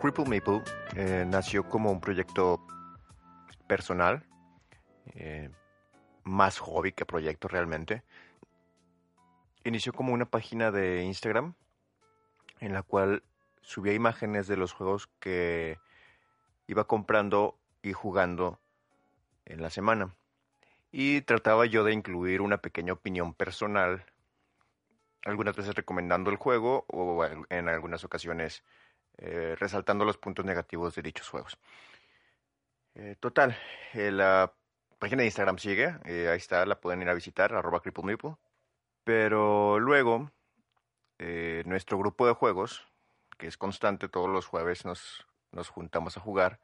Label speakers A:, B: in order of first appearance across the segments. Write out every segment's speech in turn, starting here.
A: Cripple Maple eh, nació como un proyecto personal, eh, más hobby que proyecto realmente. Inició como una página de Instagram en la cual subía imágenes de los juegos que iba comprando y jugando en la semana. Y trataba yo de incluir una pequeña opinión personal, algunas veces recomendando el juego o en algunas ocasiones eh, resaltando los puntos negativos de dichos juegos. Eh, total, eh, la página de Instagram sigue, ahí está, la pueden ir a visitar, arroba Pero luego, nuestro grupo de juegos, que es constante, todos los jueves nos, nos juntamos a jugar,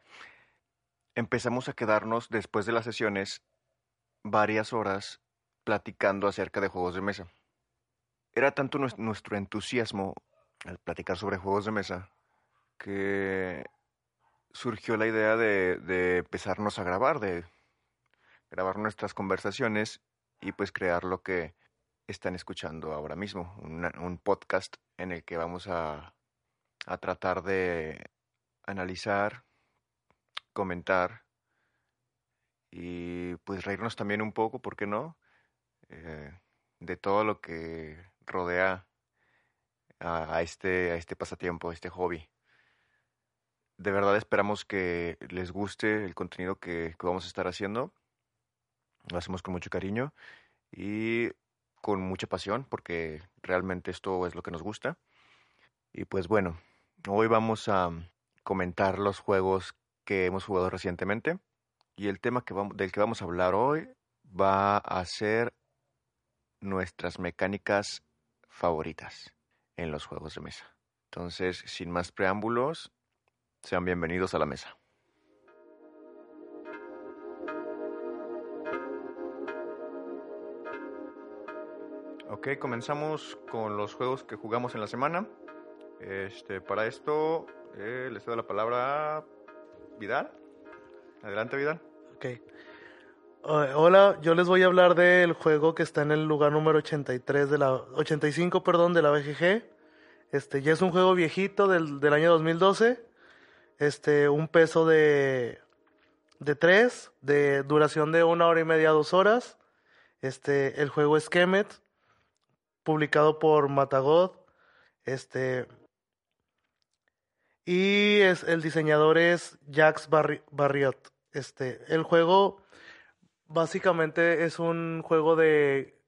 A: empezamos a quedarnos después de las sesiones varias horas platicando acerca de juegos de mesa. Era tanto nuestro entusiasmo al platicar sobre juegos de mesa que surgió la idea de, de empezarnos a grabar, de grabar nuestras conversaciones y pues crear lo que están escuchando ahora mismo, un podcast en el que vamos a, a tratar de analizar, comentar y pues reírnos también un poco, ¿por qué no? Eh, de todo lo que rodea a, este, a este pasatiempo, a este hobby de verdad esperamos que les guste el contenido que, vamos a estar haciendo. Lo hacemos con mucho cariño y con mucha pasión porque realmente esto es lo que nos gusta. Y pues bueno, hoy vamos a comentar los juegos que hemos jugado recientemente y el tema del que vamos a hablar hoy va a ser nuestras mecánicas favoritas en los juegos de mesa. Entonces, sin más preámbulos, sean bienvenidos a la mesa. Ok, comenzamos con los juegos que jugamos en la semana. Este, para esto eh, les doy la palabra a Vidal. Adelante, Vidal.
B: Ok. hola, yo les voy a hablar del juego que está en el lugar número 83 de la 85, perdón, de la BGG. Este, ya es un juego viejito del, del año 2012 este, un peso de, de 3, de duración de una hora y media, dos horas. Este, el juego es Kemet, publicado por Matagod. Este, y es, el diseñador es Jax Barriot. Este, el juego básicamente es un juego de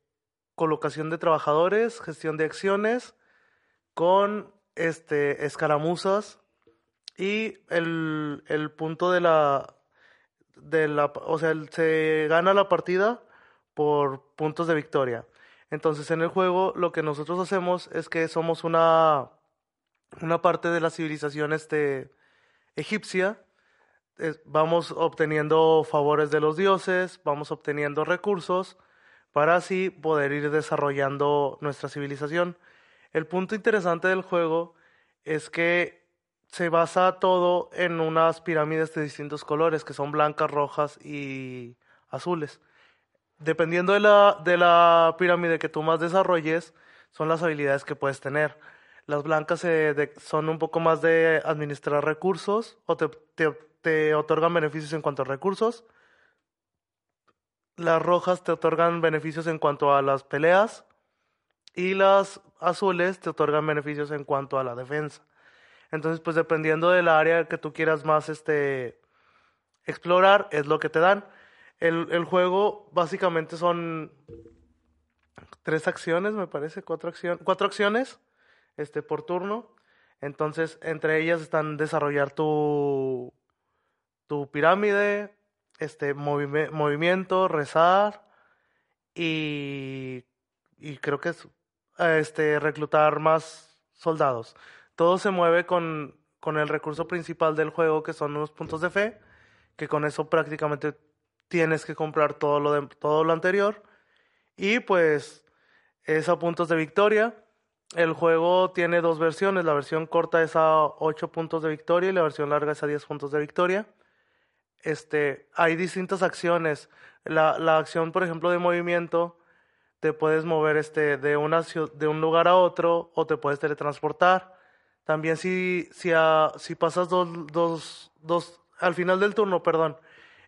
B: colocación de trabajadores, gestión de acciones, con este, escaramuzas y el, el punto de la, de la, o sea, se gana la partida por puntos de victoria. Entonces en el juego lo que nosotros hacemos es que somos una, una parte de la civilización este, egipcia, vamos obteniendo favores de los dioses, vamos obteniendo recursos para así poder ir desarrollando nuestra civilización. El punto interesante del juego es que se basa todo en unas pirámides de distintos colores, que son blancas, rojas y azules. Dependiendo de la, de la pirámide que tú más desarrolles, son las habilidades que puedes tener. Las blancas son un poco más de administrar recursos o te, te otorgan beneficios en cuanto a recursos. Las rojas te otorgan beneficios en cuanto a las peleas y las azules te otorgan beneficios en cuanto a la defensa. Entonces, pues dependiendo del área que tú quieras más este, explorar, es lo que te dan. El, el juego básicamente son tres acciones, me parece, cuatro, acciones cuatro acciones este, por turno. Entonces, entre ellas están desarrollar tu, tu pirámide, este, movimiento, rezar y, y creo que es este, reclutar más soldados todo se mueve con, con el recurso principal del juego, que son unos puntos de fe, que con eso prácticamente tienes que comprar todo lo, de, todo lo anterior. Y pues es a puntos de victoria. El juego tiene dos versiones. La versión corta es a 8 puntos de victoria y la versión larga es a 10 puntos de victoria. este, hay distintas acciones. La, la acción, por ejemplo, de movimiento, te puedes mover este, de, una, de un lugar a otro o te puedes teletransportar. También si, si, si pasas dos, dos, dos, al final del turno, perdón,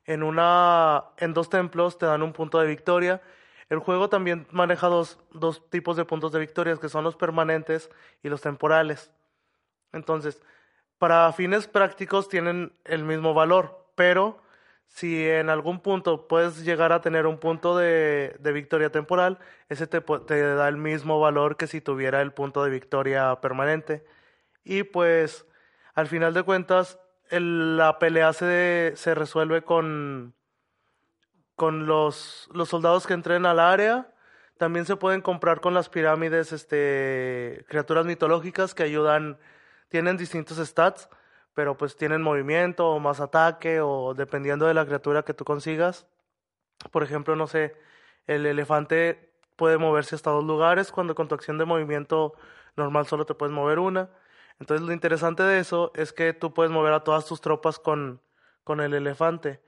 B: en, una, en dos templos te dan un punto de victoria. El juego también maneja dos, dos tipos de puntos de victoria, que son los permanentes y los temporales. Entonces, para fines prácticos tienen el mismo valor, pero si en algún punto puedes llegar a tener un punto de, de victoria temporal, ese te, da el mismo valor que si tuviera el punto de victoria permanente. Y pues, al final de cuentas, la pelea se, se resuelve con, con los, los soldados que entren al área. También se pueden comprar con las pirámides este, criaturas mitológicas que ayudan, tienen distintos stats, pero pues tienen movimiento o más ataque o dependiendo de la criatura que tú consigas. Por ejemplo, no sé, el elefante puede moverse hasta dos lugares cuando con tu acción de movimiento normal solo te puedes mover una. Entonces lo interesante de eso es que tú puedes mover a todas tus tropas con, con el elefante.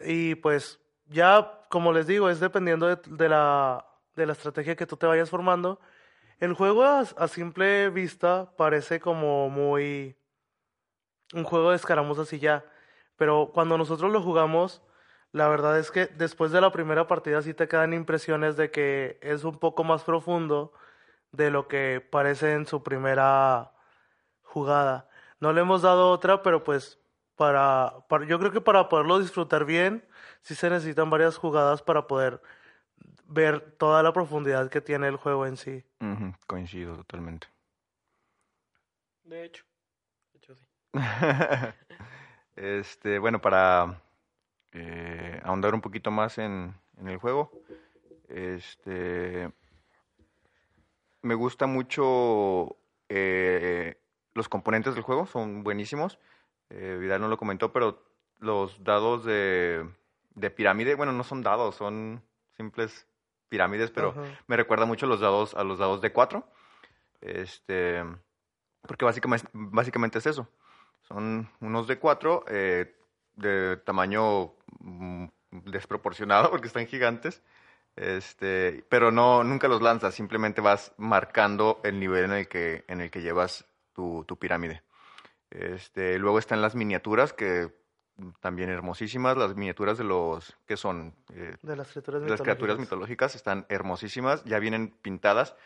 B: Y pues ya, como les digo, es dependiendo de, la, de la estrategia que tú te vayas formando. El juego a, simple vista parece como muy un juego de escaramuzas y ya. Pero cuando nosotros lo jugamos, la verdad es que después de la primera partida sí te quedan impresiones de que es un poco más profundo de lo que parece en su primera jugada. No le hemos dado otra, pero pues para, para yo creo que para poderlo disfrutar bien, sí se necesitan varias jugadas para poder ver toda la profundidad que tiene el juego en sí.
A: Coincido totalmente.
C: De hecho, de hecho sí.
A: este, bueno, para eh, ahondar un poquito más en, en el juego, este me gusta mucho eh, los componentes del juego, son buenísimos. Eh, Vidal no lo comentó, pero los dados de, de, pirámide, bueno, no son dados, son simples pirámides, pero me recuerda mucho a los dados, a los dados de 4. Este, porque básicamente, básicamente es eso. Son unos de 4 eh, de tamaño mm, desproporcionado porque están gigantes. Este, pero no, nunca los lanzas, simplemente vas marcando el nivel en el que, en el que llevas tu, tu pirámide. Este, luego están las miniaturas que también hermosísimas, las miniaturas de los que son
B: eh, de las criaturas,
A: de las criaturas mitológicas están hermosísimas, ya vienen pintadas.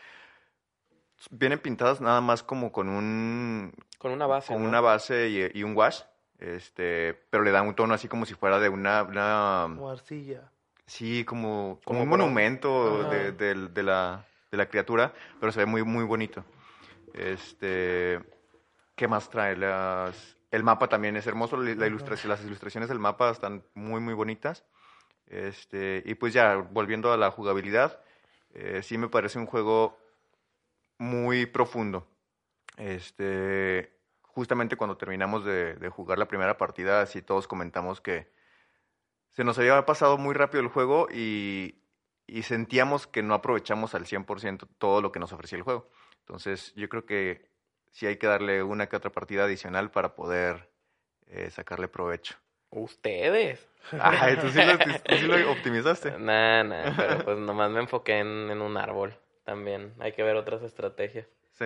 A: Vienen pintadas nada más como con un
C: con una base,
A: con una base y, y, un wash, este, pero le dan un tono así como si fuera de una una
B: arcilla.
A: Sí, como, como, un monumento de, de, la, de la criatura, pero se ve muy, muy bonito. Este, ¿Qué más trae? Las, el mapa también es hermoso, la ilustración, las ilustraciones del mapa están muy, muy bonitas. Este, y pues ya, volviendo a la jugabilidad, eh, sí me parece un juego muy profundo. Este, justamente cuando terminamos de, de jugar la primera partida, sí todos comentamos que se nos había pasado muy rápido el juego y, sentíamos que no aprovechamos al 100% todo lo que nos ofrecía el juego. Entonces, yo creo que sí hay que darle una que otra partida adicional para poder eh, sacarle provecho.
C: Ustedes.
A: Ay, ¿tú sí, lo, optimizaste.
C: Nah, nah, pero pues nomás me enfoqué en, en un árbol también. Hay que ver otras estrategias.
A: Sí.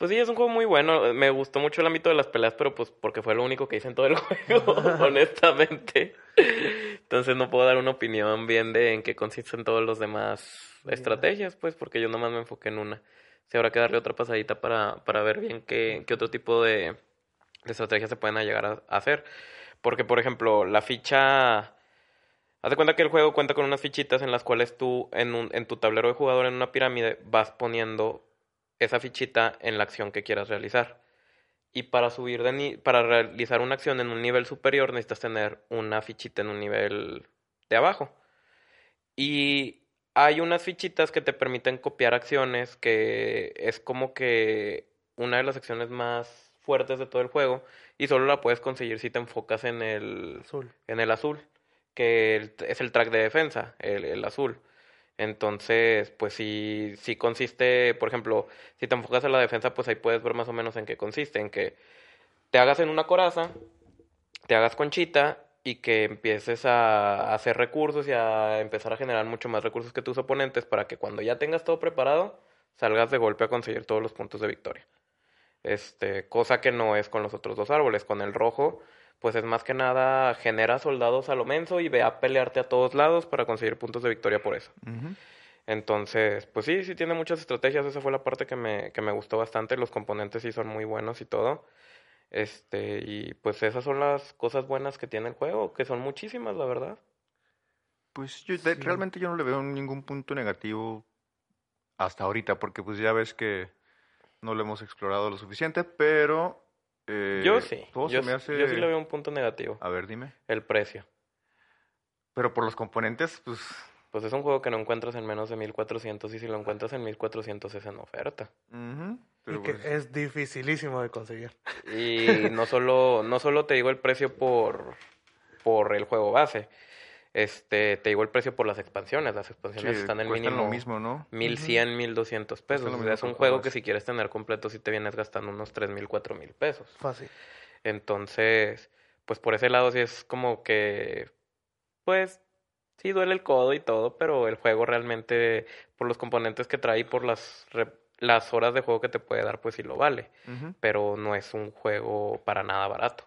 C: Pues sí, es un juego muy bueno. Me gustó mucho el ámbito de las peleas, pero pues porque fue lo único que hice en todo el juego, honestamente. Entonces no puedo dar una opinión bien de en qué consisten todos los demás estrategias, pues porque yo nomás me enfoqué en una. Si habrá que darle otra pasadita para, para ver bien qué, qué otro tipo de, de estrategias se pueden llegar a, hacer. Porque, por ejemplo, la ficha... Haz de cuenta que el juego cuenta con unas fichitas en las cuales tú, en, un, en tu tablero de jugador en una pirámide, vas poniendo esa fichita en la acción que quieras realizar. Y para subir de para realizar una acción en un nivel superior necesitas tener una fichita en un nivel de abajo. Y hay unas fichitas que te permiten copiar acciones que es como que una de las acciones más fuertes de todo el juego y solo la puedes conseguir si te enfocas en el
B: azul,
C: en el azul que es el track de defensa, el, el azul. Entonces, pues si, si consiste, por ejemplo, si te enfocas en la defensa, pues ahí puedes ver más o menos en qué consiste, en que te hagas en una coraza te hagas conchita y que empieces a hacer recursos y a empezar a generar mucho más recursos que tus oponentes para que cuando ya tengas todo preparado, salgas de golpe a conseguir todos los puntos de victoria. Este, cosa que no es con los otros dos árboles. Con el rojo, pues es más que nada genera soldados a lo menso y ve a pelearte a todos lados para conseguir puntos de victoria por eso. Entonces, pues sí, sí tiene muchas estrategias. Esa fue la parte que me, que me gustó bastante. Los componentes sí son muy buenos y todo. Este, y pues esas son las cosas buenas que tiene el juego, que son muchísimas, la verdad.
A: Pues yo
B: Sí.
A: realmente yo no le veo ningún punto negativo hasta ahorita, porque pues ya ves que no lo hemos explorado lo suficiente, pero eh,
C: yo sí,
A: todo
C: yo,
A: se me
C: sí-
A: hace...
C: yo sí le veo un punto negativo,
A: A ver, dime.
C: el precio.
A: Pero por los componentes, pues...
C: Pues es un juego que no encuentras en menos de 1400 y si lo encuentras en 1400 es en oferta.
B: Y
A: pero
B: que
A: pues,
B: es dificilísimo de conseguir.
C: Y no solo, no solo te digo el precio por, por el juego base, este, te digo el precio por las expansiones. Las expansiones
A: sí,
C: están en mínimo
A: lo mismo, ¿no?
C: 1100, 1200 pesos. O sea, es un juego que si quieres tener completo, si te vienes gastando unos 3000, 4000 pesos.
B: Fácil.
C: Entonces, pues por ese lado sí es como que, pues, sí duele el codo y todo, pero el juego realmente, por los componentes que trae y por las, las horas de juego que te puede dar, pues sí lo vale. Pero no es un juego para nada barato.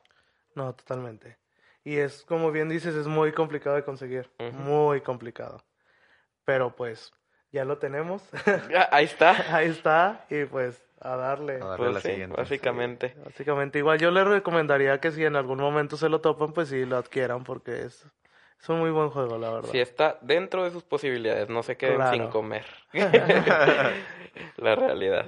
B: No, totalmente. Y es, como bien dices, es muy complicado de conseguir. Muy complicado. Pero pues, ya lo tenemos.
C: Ah, Ahí está.
B: Ahí está. Y pues, a darle.
A: A darle
C: Pues
A: la
C: sí,
A: siguiente.
C: básicamente.
B: Básicamente, igual yo les recomendaría que si en algún momento se lo topan, pues sí lo adquieran porque es, es un muy buen juego, la verdad.
C: Si está dentro de sus posibilidades, no se queden sin comer. La realidad.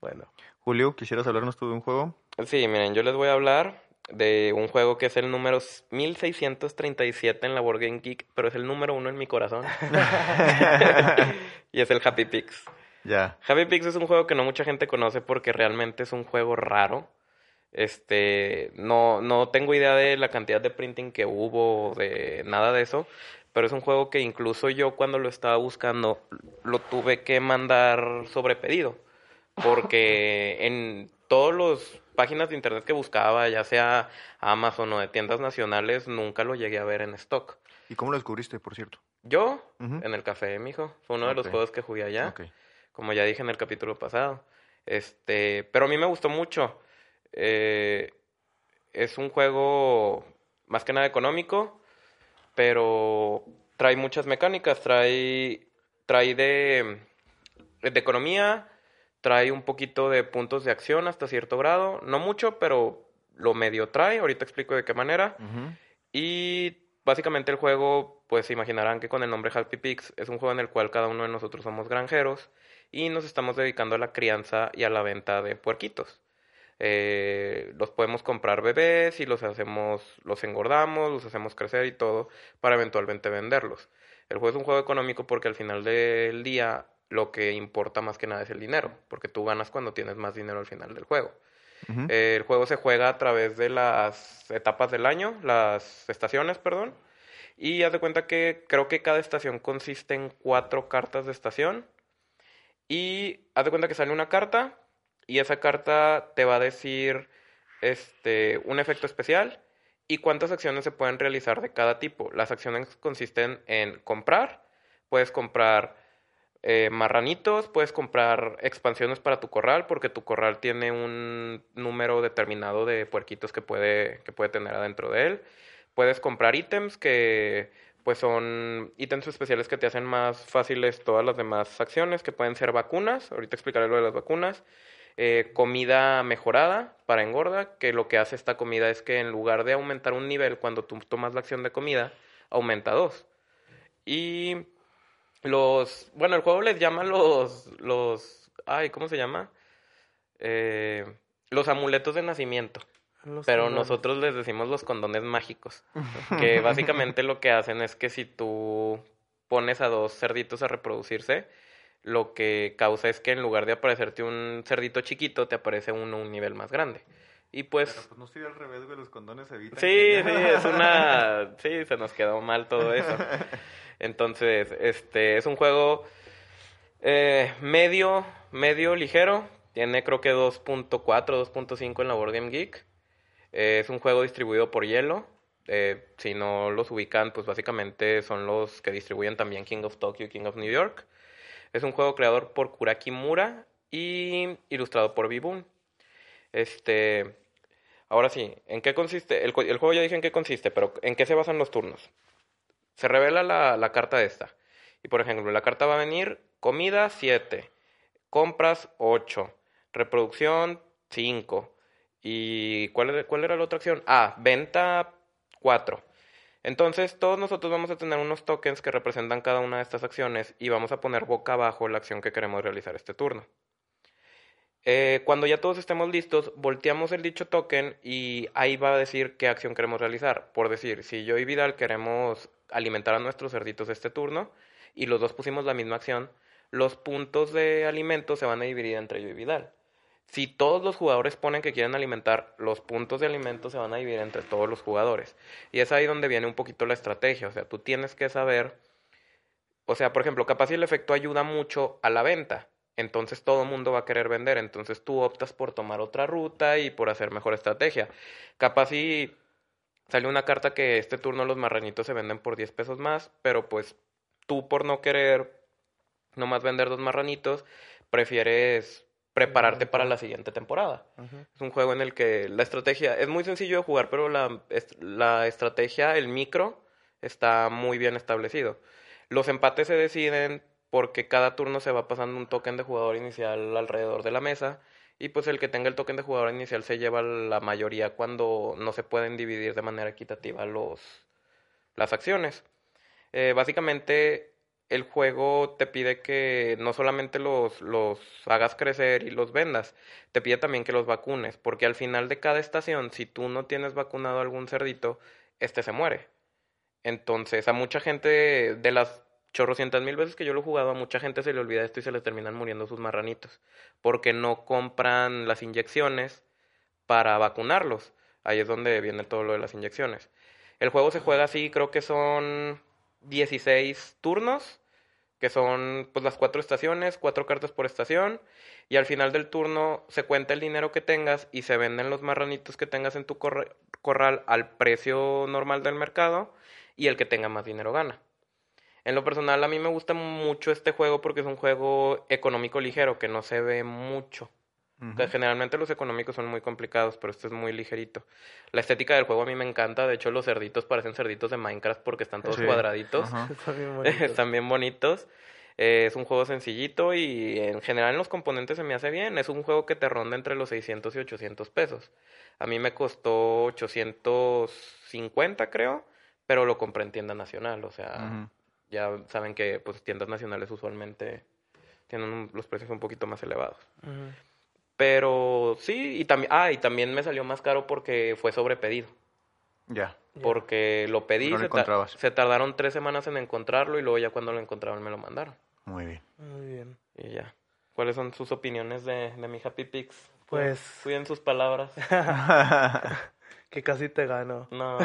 B: Bueno,
A: Julio, ¿quisieras hablarnos tú de un juego?
C: Sí, miren, yo les voy a hablar de un juego que es el número 1637 en la Board Game Geek, pero es el número uno en mi corazón. y es el Happy Pix.
A: Ya.
C: Happy Pix es un juego que no mucha gente conoce porque realmente es un juego raro. Este, no, no tengo idea de la cantidad de printing que hubo, de nada de eso, pero es un juego que incluso yo cuando lo estaba buscando lo tuve que mandar sobre pedido, porque en todas las páginas de internet que buscaba, ya sea Amazon o de tiendas nacionales, nunca lo llegué a ver en stock.
A: ¿Y cómo lo descubriste, por cierto?
C: Yo, en el café, mijo, fue uno de los juegos que jugué allá como ya dije en el capítulo pasado. Este, pero a mí me gustó mucho. Eh, es un juego más que nada económico, pero trae muchas mecánicas, trae, trae de, de economía, trae un poquito de puntos de acción hasta cierto grado, no mucho, pero lo medio trae, ahorita explico de qué manera. Y básicamente el juego, pues se imaginarán que con el nombre Happy Pigs es un juego en el cual cada uno de nosotros somos granjeros y nos estamos dedicando a la crianza y a la venta de puerquitos. Eh, los podemos comprar bebés y los hacemos, los engordamos, los hacemos crecer y todo para eventualmente venderlos. El juego es un juego económico porque al final del día lo que importa más que nada es el dinero, porque tú ganas cuando tienes más dinero al final del juego. Eh, el juego se juega a través de las etapas del año, las estaciones, perdón. Y haz de cuenta que creo que cada estación consiste en cuatro cartas de estación. Y haz de cuenta que sale una carta y esa carta te va a decir este, un efecto especial y cuántas acciones se pueden realizar de cada tipo. Las acciones consisten en comprar, puedes comprar eh, marranitos, puedes comprar expansiones para tu corral, porque tu corral tiene un número determinado de puerquitos que puede, que puede tener adentro de él. Puedes comprar ítems que pues son ítems especiales que te hacen más fáciles todas las demás acciones, que pueden ser vacunas, ahorita explicaré lo de las vacunas, eh, comida mejorada para engorda, que lo que hace esta comida es que en lugar de aumentar un nivel cuando tú tomas la acción de comida, aumenta dos. Y los, bueno, el juego les llama los, los, ay, ¿cómo se llama? Eh, los amuletos de nacimiento.
B: los
C: Pero
B: condones.
C: nosotros les decimos los condones mágicos, que básicamente lo que hacen es que si tú pones a dos cerditos a reproducirse, lo que causa es que en lugar de aparecerte un cerdito chiquito, te aparece uno un nivel más grande. Y pues
A: no estoy al revés, güey, los condones evitan.
C: Sí, sí, es una... Sí, se nos quedó mal todo eso. Entonces, este, es un juego eh, medio, medio ligero. Tiene creo que 2.4, 2.5 en la Board Game Geek. Eh, es un juego distribuido por Hielo. Eh, si no los ubican, pues básicamente son los que distribuyen también King of Tokyo y King of New York. Es un juego creado por Kuraki Mura y ilustrado por Bibun. Este, ahora sí, ¿en qué consiste? El, el, juego ya dije en qué consiste, pero ¿en qué se basan los turnos? Se revela la, la carta esta. Y por ejemplo, la carta va a venir comida 7, compras 8, reproducción 5. ¿Y cuál, cuál era la otra acción? Ah, venta 4. Entonces, todos nosotros vamos a tener unos tokens que representan cada una de estas acciones y vamos a poner boca abajo la acción que queremos realizar este turno. Eh, cuando ya todos estemos listos, volteamos el dicho token y ahí va a decir qué acción queremos realizar. Por decir, si yo y Vidal queremos alimentar a nuestros cerditos este turno y los dos pusimos la misma acción, los puntos de alimento se van a dividir entre yo y Vidal. Si todos los jugadores ponen que quieren alimentar, los puntos de alimento se van a dividir entre todos los jugadores. Y es ahí donde viene un poquito la estrategia. O sea, tú tienes que saber. O sea, por ejemplo, capaz si el efecto ayuda mucho a la venta. Entonces todo el mundo va a querer vender. Entonces tú optas por tomar otra ruta y por hacer mejor estrategia. Capaz si sale una carta que este turno los marranitos se venden por 10 pesos más. Pero pues tú por no querer nomás vender dos marranitos, prefieres prepararte para la siguiente temporada. Es un juego en el que la estrategia es muy sencillo de jugar, pero la, la estrategia, el micro, está muy bien establecido. Los empates se deciden porque cada turno se va pasando un token de jugador inicial alrededor de la mesa y pues el que tenga el token de jugador inicial se lleva la mayoría cuando no se pueden dividir de manera equitativa los, las acciones. Eh, básicamente el juego te pide que no solamente los, los hagas crecer y los vendas, te pide también que los vacunes, porque al final de cada estación, si tú no tienes vacunado a algún cerdito, este se muere. Entonces, a mucha gente de las chorrocientas mil veces que yo lo he jugado, a mucha gente se le olvida esto y se les terminan muriendo sus marranitos, porque no compran las inyecciones para vacunarlos. Ahí es donde viene todo lo de las inyecciones. El juego se juega así, creo que son 16 turnos, que son pues las cuatro estaciones, cuatro cartas por estación, y al final del turno se cuenta el dinero que tengas y se venden los marranitos que tengas en tu corral al precio normal del mercado, y el que tenga más dinero gana. En lo personal a mí me gusta mucho este juego porque es un juego económico ligero que no se ve mucho generalmente los económicos son muy complicados, pero este es muy ligerito. La estética del juego a mí me encanta. De hecho, los cerditos parecen cerditos de Minecraft porque están todos cuadraditos. están bien bonitos. Eh, es un juego sencillito y en general en los componentes se me hace bien. Es un juego que te ronda entre los 600 y 800 pesos. A mí me costó 850, creo, pero lo compré en tienda nacional. O sea, ya saben que pues tiendas nacionales usualmente tienen los precios un poquito más elevados. Pero sí, y también, ah, y también me salió más caro porque fue sobrepedido.
A: Ya.
C: Porque lo pedí, se, se, tardaron tres semanas en encontrarlo y luego ya cuando lo encontraron me lo mandaron.
A: Muy bien.
B: Muy bien.
C: Y ya. ¿Cuáles son sus opiniones de, de mi Happy Pix?
B: Pues...
C: Cuiden sus palabras.
B: que casi te gano.
C: No,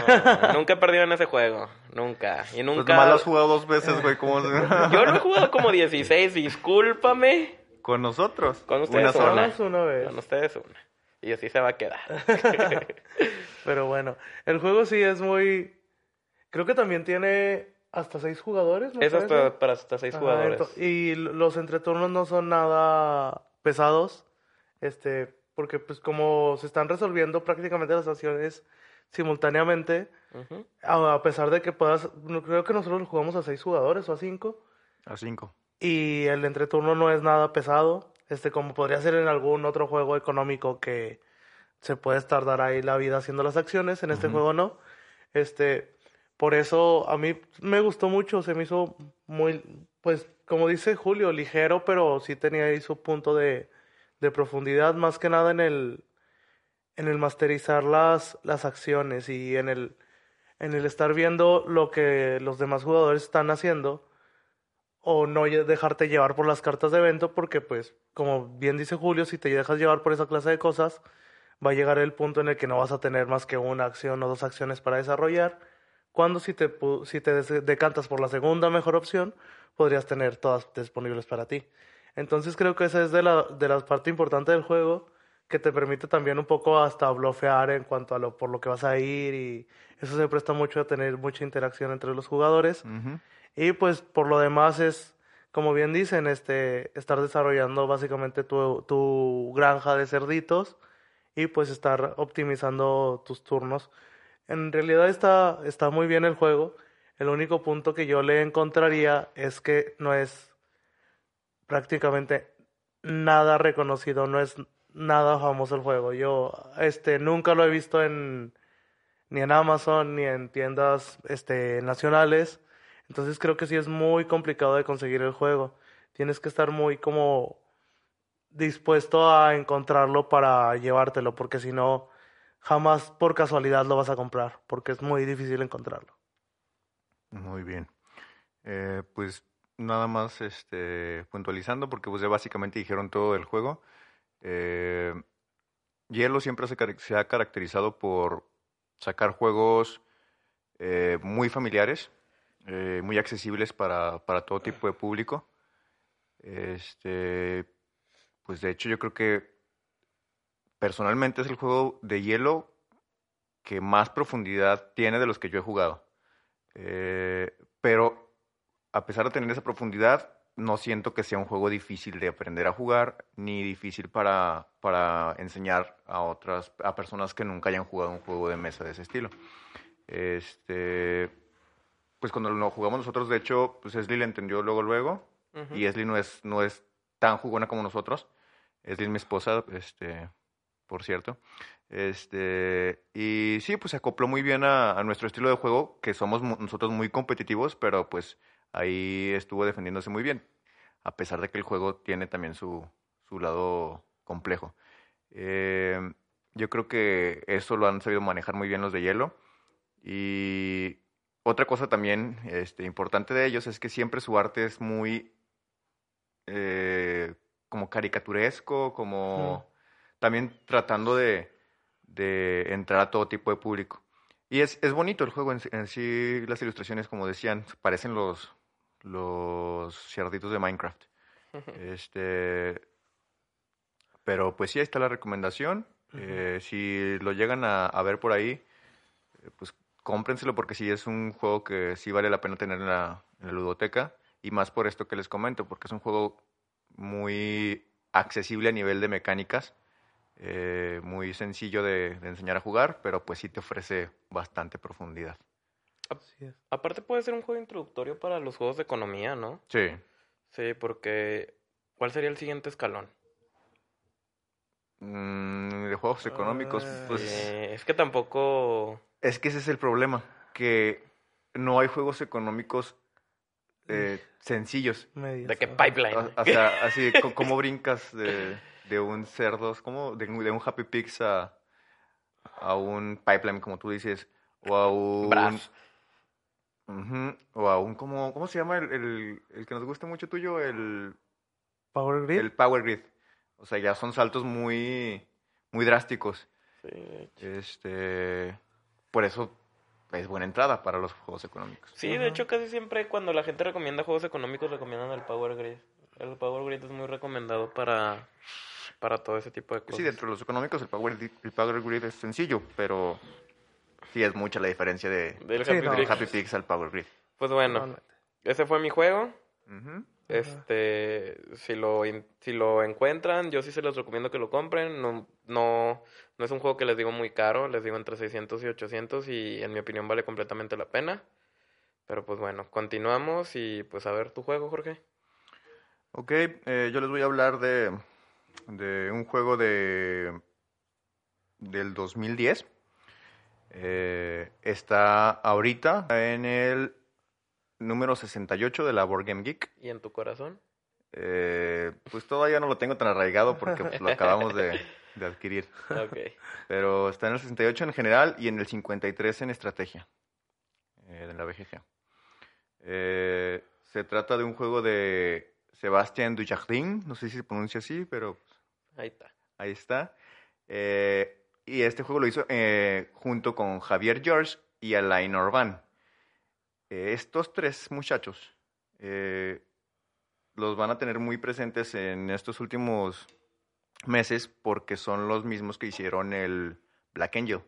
C: nunca he perdido en ese juego. Nunca. Y pues nunca... Pues
A: nomás lo has jugado dos veces, güey.
C: Yo lo he jugado como 16, discúlpame.
A: ¿Con nosotros?
C: Con ustedes una.
B: una. vez.
C: Con ustedes una. Y así se va a quedar.
B: Pero bueno, el juego sí es muy... Creo que también tiene hasta seis jugadores.
C: es hasta, para hasta seis jugadores.
B: Y los entreturnos no son nada pesados. Este, porque pues como se están resolviendo prácticamente las acciones simultáneamente, a, pesar de que puedas, creo que nosotros jugamos a seis jugadores o a cinco.
A: A cinco
B: y el entreturno no es nada pesado, este como podría ser en algún otro juego económico que se puede tardar ahí la vida haciendo las acciones, en este juego no. Este, por eso a mí me gustó mucho, se me hizo muy pues como dice Julio, ligero, pero sí tenía ahí su punto de, de profundidad más que nada en el en el masterizar las las acciones y en el en el estar viendo lo que los demás jugadores están haciendo o no dejarte llevar por las cartas de evento porque pues como bien dice Julio, si te dejas llevar por esa clase de cosas, va a llegar el punto en el que no vas a tener más que una acción o dos acciones para desarrollar, cuando si te, si te decantas por la segunda mejor opción, podrías tener todas disponibles para ti. Entonces creo que esa es de la, de la parte importante del juego, que te permite también un poco hasta bloquear en cuanto a lo por lo que vas a ir y eso se presta mucho a tener mucha interacción entre los jugadores. Y pues por lo demás es, como bien dicen, este, estar desarrollando básicamente tu, granja de cerditos y pues estar optimizando tus turnos. En realidad está, está muy bien el juego. El único punto que yo le encontraría es que no es prácticamente nada reconocido, no es nada famoso el juego. Yo este nunca lo he visto en ni en Amazon ni en tiendas este nacionales. Entonces creo que sí es muy complicado de conseguir el juego. Tienes que estar muy como dispuesto a encontrarlo para llevártelo, porque si no, jamás por casualidad lo vas a comprar, porque es muy difícil encontrarlo.
A: Muy bien. Eh, pues nada más este, puntualizando, porque pues básicamente dijeron todo del juego. Eh, Hielo siempre se ha caracterizado por sacar juegos eh, muy familiares, eh, muy accesibles para, para todo tipo de público. Este, pues de hecho yo creo que personalmente es el juego de hielo que más profundidad tiene de los que yo he jugado. Eh, pero a pesar de tener esa profundidad, no siento que sea un juego difícil de aprender a jugar, ni difícil para, para enseñar a otras, a personas que nunca hayan jugado un juego de mesa de ese estilo. Este, pues cuando lo jugamos nosotros, de hecho, pues Esli le entendió luego, luego, y Esli no es, no es tan jugona como nosotros. Esli es mi esposa, este, por cierto. Este, y sí, pues se acopló muy bien a, a nuestro estilo de juego, que somos nosotros muy competitivos, pero pues ahí estuvo defendiéndose muy bien, a pesar de que el juego tiene también su, su lado complejo. Eh, yo creo que eso lo han sabido manejar muy bien los de hielo. Y otra cosa también este, importante de ellos es que siempre su arte es muy eh, como caricaturesco, como también tratando de, de entrar a todo tipo de público. Y es, es bonito el juego en, sí- en sí, las ilustraciones, como decían, parecen los, los cerditos de Minecraft. Este, pero pues sí, ahí está la recomendación. Eh, si lo llegan a, a ver por ahí, eh, pues cómprenselo porque sí es un juego que sí vale la pena tener en la, en la ludoteca. Y más por esto que les comento, porque es un juego muy accesible a nivel de mecánicas, eh, muy sencillo de, de enseñar a jugar, pero pues sí te ofrece bastante profundidad.
B: Así es.
C: Aparte puede ser un juego introductorio para los juegos de economía, ¿no?
A: Sí.
C: Sí, porque ¿cuál sería el siguiente escalón?
A: Mm, de juegos económicos,
B: Ah,
A: pues
C: Eh, es que tampoco...
A: es que ese es el problema, que no hay juegos económicos eh, sencillos.
B: Medias,
C: De que pipeline.
A: O, o sea, así, ¿cómo brincas de, de un cerdo, como de, un- de un Happy Pix a, a un pipeline, como tú dices, o a un...
C: Brass.
A: O a un, ¿cómo, cómo se llama el, el, el que nos gusta mucho tuyo? El,
B: Power Grid.
A: el Power Grid. O sea, ya son saltos muy, muy drásticos.
C: Sí, de hecho.
A: Este, por eso es buena entrada para los juegos económicos.
C: Sí, de hecho casi siempre cuando la gente recomienda juegos económicos recomiendan el Power Grid. El Power Grid es muy recomendado para, para todo ese tipo de cosas.
A: Sí, dentro de los económicos el Power, Grid- el Power Grid es sencillo, pero sí es mucha la diferencia de,
C: Del
B: Sí,
C: Happy
B: no.
A: Happy al Power Grid.
C: Pues bueno, ese fue mi juego. Este, si lo, si lo encuentran, yo sí se los recomiendo que lo compren. No, no, no es un juego que les digo muy caro, les digo entre 600 y 800 y en mi opinión vale completamente la pena. Pero pues bueno, continuamos y pues a ver tu juego, Jorge.
A: Ok, eh, yo les voy a hablar de, de un juego de del 2010. Eh, está ahorita en el número 68 de la Board Game Geek.
C: ¿Y en tu corazón?
A: Eh, pues todavía no lo tengo tan arraigado porque pues, lo acabamos de, de adquirir. Pero está en el 68 en general y en el 53 en estrategia eh, de la BGG. Eh, se trata de un juego de Sebastián Dujardin, no sé si se pronuncia así, pero
C: Ahí está.
A: ahí está. Y este juego lo hizo junto con Javier George y Alain Orban. Estos tres muchachos eh, los van a tener muy presentes en estos últimos meses porque son los mismos que hicieron el Black Angel.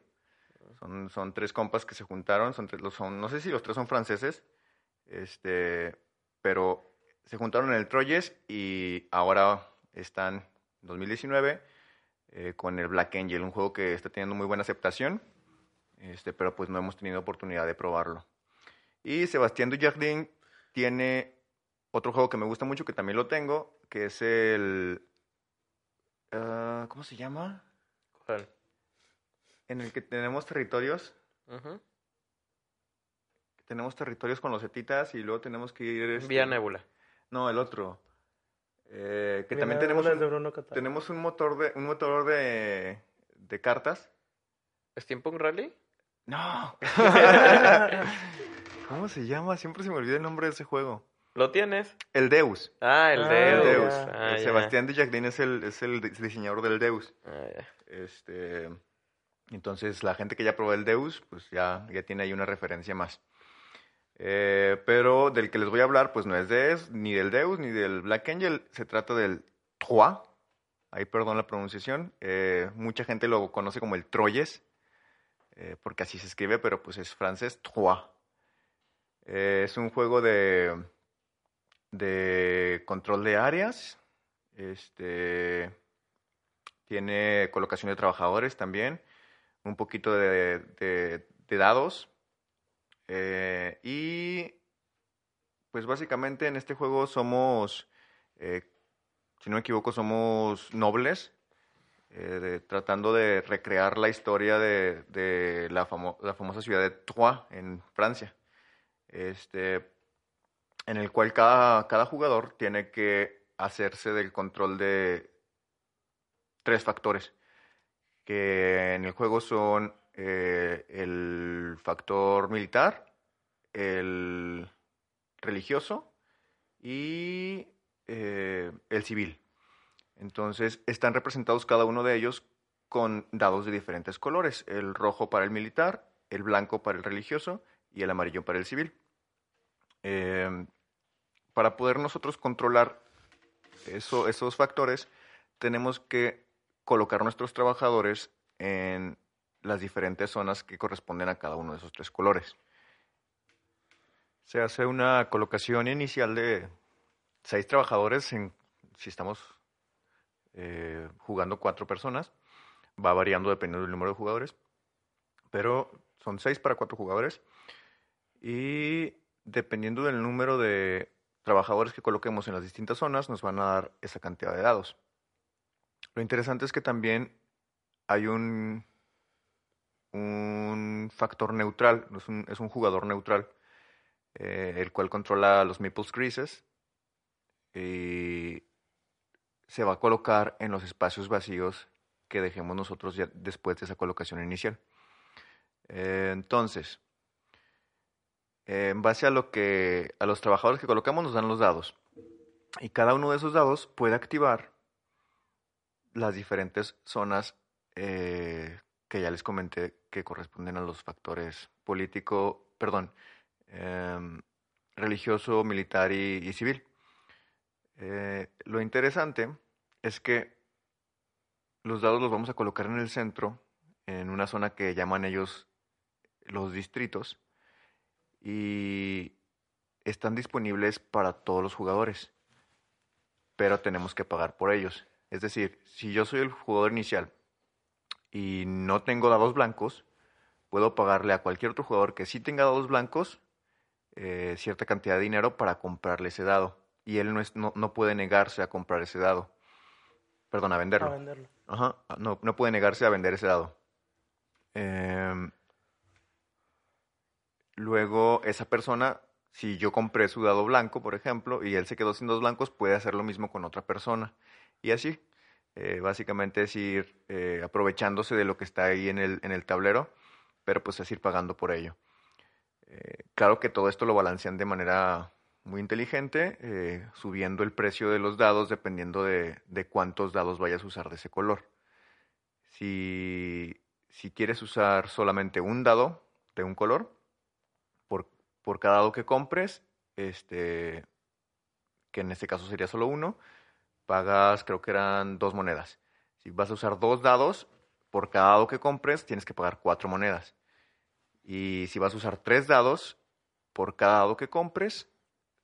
A: Son, son tres compas que se juntaron, son, tres- son, no sé si los tres son franceses, este, pero se juntaron en el Troyes y ahora están en 2019 eh, con el Black Angel, un juego que está teniendo muy buena aceptación, este, pero pues no hemos tenido oportunidad de probarlo. Y Sebastián Dujardin tiene otro juego que me gusta mucho, que también lo tengo, que es el... ah, ¿Cómo se llama?
C: ¿Cuál?
A: En el que tenemos territorios. Tenemos territorios con los etitas y luego tenemos que ir... este-
C: Vía Nebula.
A: No, el otro. Eh, que también tenemos un, tenemos un motor de un motor de, de cartas.
C: ¿Steampunk Rally?
A: No. ¿Cómo se llama? Siempre se me olvida el nombre de ese juego.
C: ¿Lo tienes?
A: El Deus.
C: Ah, el
B: Ah,
C: Deus.
A: El Deus.
C: Ah,
A: El. Sebastián de Jardín es el, es el diseñador del Deus.
C: Ah, ya.
A: Este, entonces, la gente que ya probó el Deus, pues ya, ya tiene ahí una referencia más. Eh, pero del que les voy a hablar, pues no es de es, ni del Deus ni del Black Angel. Se trata del Trois. Ahí perdón la pronunciación. Eh, mucha gente lo conoce como el Troyes, eh, porque así se escribe, pero pues es francés Trois. Eh, es un juego de, de control de áreas. Este tiene colocación de trabajadores también, un poquito de, de- dados. eh, y pues básicamente en este juego somos, eh, si no me equivoco, somos nobles, eh, tratando de recrear la historia de, de la, famo- la famosa ciudad de Troyes en Francia. Este, en el cual cada, jugador tiene que hacerse del control de tres factores, que en el juego son eh, el factor militar, el religioso y eh, el civil. Entonces están representados cada uno de ellos con dados de diferentes colores, el rojo para el militar, el blanco para el religioso y el amarillo para el civil. Eh, para poder nosotros controlar eso- esos factores, tenemos que colocar nuestros trabajadores en las diferentes zonas que corresponden a cada uno de esos tres colores. Se hace una colocación inicial de seis trabajadores en, si estamos eh, jugando cuatro personas. Va variando dependiendo del número de jugadores, pero son seis para cuatro jugadores. Y dependiendo del número de trabajadores que coloquemos en las distintas zonas, nos van a dar esa cantidad de dados. Lo interesante es que también hay un, un factor neutral, es un, jugador neutral, eh, el cual controla los Meeples Creases y se va a colocar en los espacios vacíos que dejemos nosotros después de esa colocación inicial. Eh, entonces, eh, en base a lo que a los trabajadores que colocamos nos dan los dados y cada uno de esos dados puede activar las diferentes zonas eh, que ya les comenté que corresponden a los factores político, perdón, em, religioso, militar y, y civil. Eh, lo interesante es que los dados los vamos a colocar en el centro, en una zona que llaman ellos los distritos, y están disponibles para todos los jugadores, pero tenemos que pagar por ellos. Es decir, si yo soy el jugador inicial y no tengo dados blancos, puedo pagarle a cualquier otro jugador que sí tenga dados blancos eh, cierta cantidad de dinero para comprarle ese dado. Y él no, es- no, no puede negarse a comprar ese dado. Perdón, a venderlo.
B: A venderlo.
A: Ajá, no, no puede negarse a vender ese dado. Em, luego, esa persona, si yo compré su dado blanco, por ejemplo, y él se quedó sin dos blancos, puede hacer lo mismo con otra persona. Y así, eh, básicamente es ir eh, aprovechándose de lo que está ahí en el, en el tablero, pero pues es ir pagando por ello. Eh, claro que todo esto lo balancean de manera muy inteligente, subiendo el precio de los dados dependiendo de, de cuántos dados vayas a usar de ese color. Si, si quieres usar solamente un dado de un color, por, cada dado que compres, este, que en este caso sería solo uno, pagas, creo que eran dos monedas. Si vas a usar dos dados, por cada dado que compres tienes que pagar cuatro monedas. Y si vas a usar tres dados, por cada dado que compres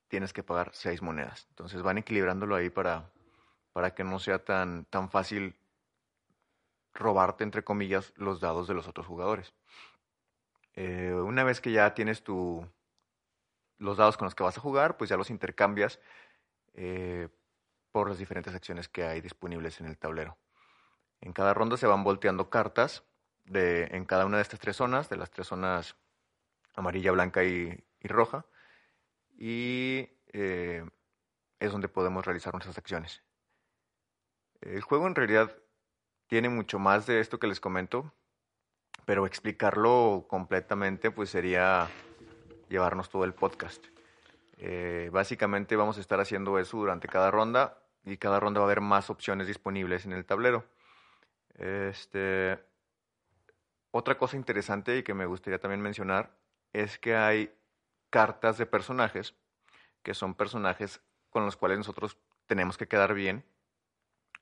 A: tienes que pagar seis monedas. Entonces van equilibrándolo ahí para, para que no sea tan, tan fácil robarte, entre comillas, los dados de los otros jugadores. Eh, una vez que ya tienes tu, los dados con los que vas a jugar, pues ya los intercambias eh, por las diferentes acciones que hay disponibles en el tablero. En cada ronda se van volteando cartas de, en cada una de estas tres zonas, de las tres zonas amarilla, blanca y, roja. Y eh, es donde podemos realizar nuestras acciones. El juego en realidad tiene mucho más de esto que les comento, pero explicarlo completamente pues sería llevarnos todo el podcast. Eh, básicamente vamos a estar haciendo eso durante cada ronda y cada ronda va a haber más opciones disponibles en el tablero. Este, otra cosa interesante y que me gustaría también mencionar es que hay cartas de personajes que son personajes con los cuales nosotros tenemos que quedar bien,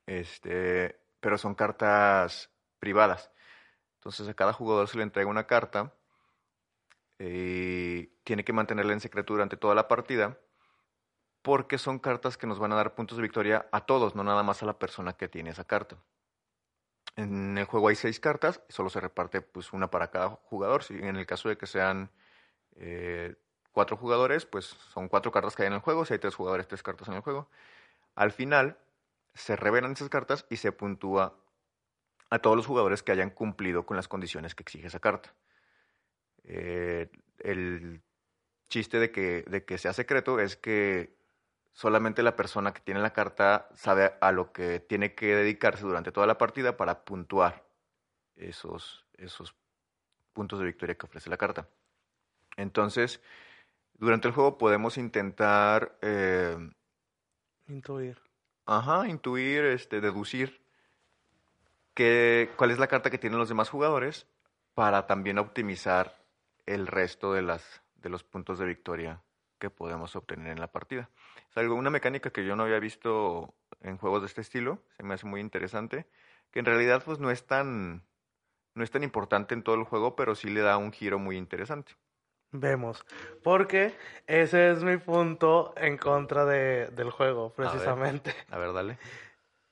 A: este, pero son cartas privadas. Entonces a cada jugador se le entrega una carta y tiene que mantenerla en secreto durante toda la partida porque son cartas que nos van a dar puntos de victoria a todos, no nada más a la persona que tiene esa carta. En el juego hay seis cartas, solo se reparte pues una para cada jugador. Si en el caso de que sean eh, cuatro jugadores, pues son cuatro cartas que hay en el juego. Si hay tres jugadores, tres cartas en el juego. Al final se revelan esas cartas y se puntúa a todos los jugadores que hayan cumplido con las condiciones que exige esa carta. Eh, el chiste de que, de que sea secreto es que solamente la persona que tiene la carta sabe a lo que tiene que dedicarse durante toda la partida para puntuar esos, esos puntos de victoria que ofrece la carta. Entonces, durante el juego podemos intentar... Eh,
B: intuir.
A: Ajá, intuir, este, deducir qué, cuál es la carta que tienen los demás jugadores para también optimizar el resto de, las, de los puntos de victoria que podemos obtener en la partida. Es algo, una mecánica que yo no había visto en juegos de este estilo, se me hace muy interesante, que en realidad pues no es tan, no es tan importante en todo el juego, pero sí le da un giro muy interesante.
B: Vemos, porque ese es mi punto en contra de, del juego, precisamente.
A: A ver, dale.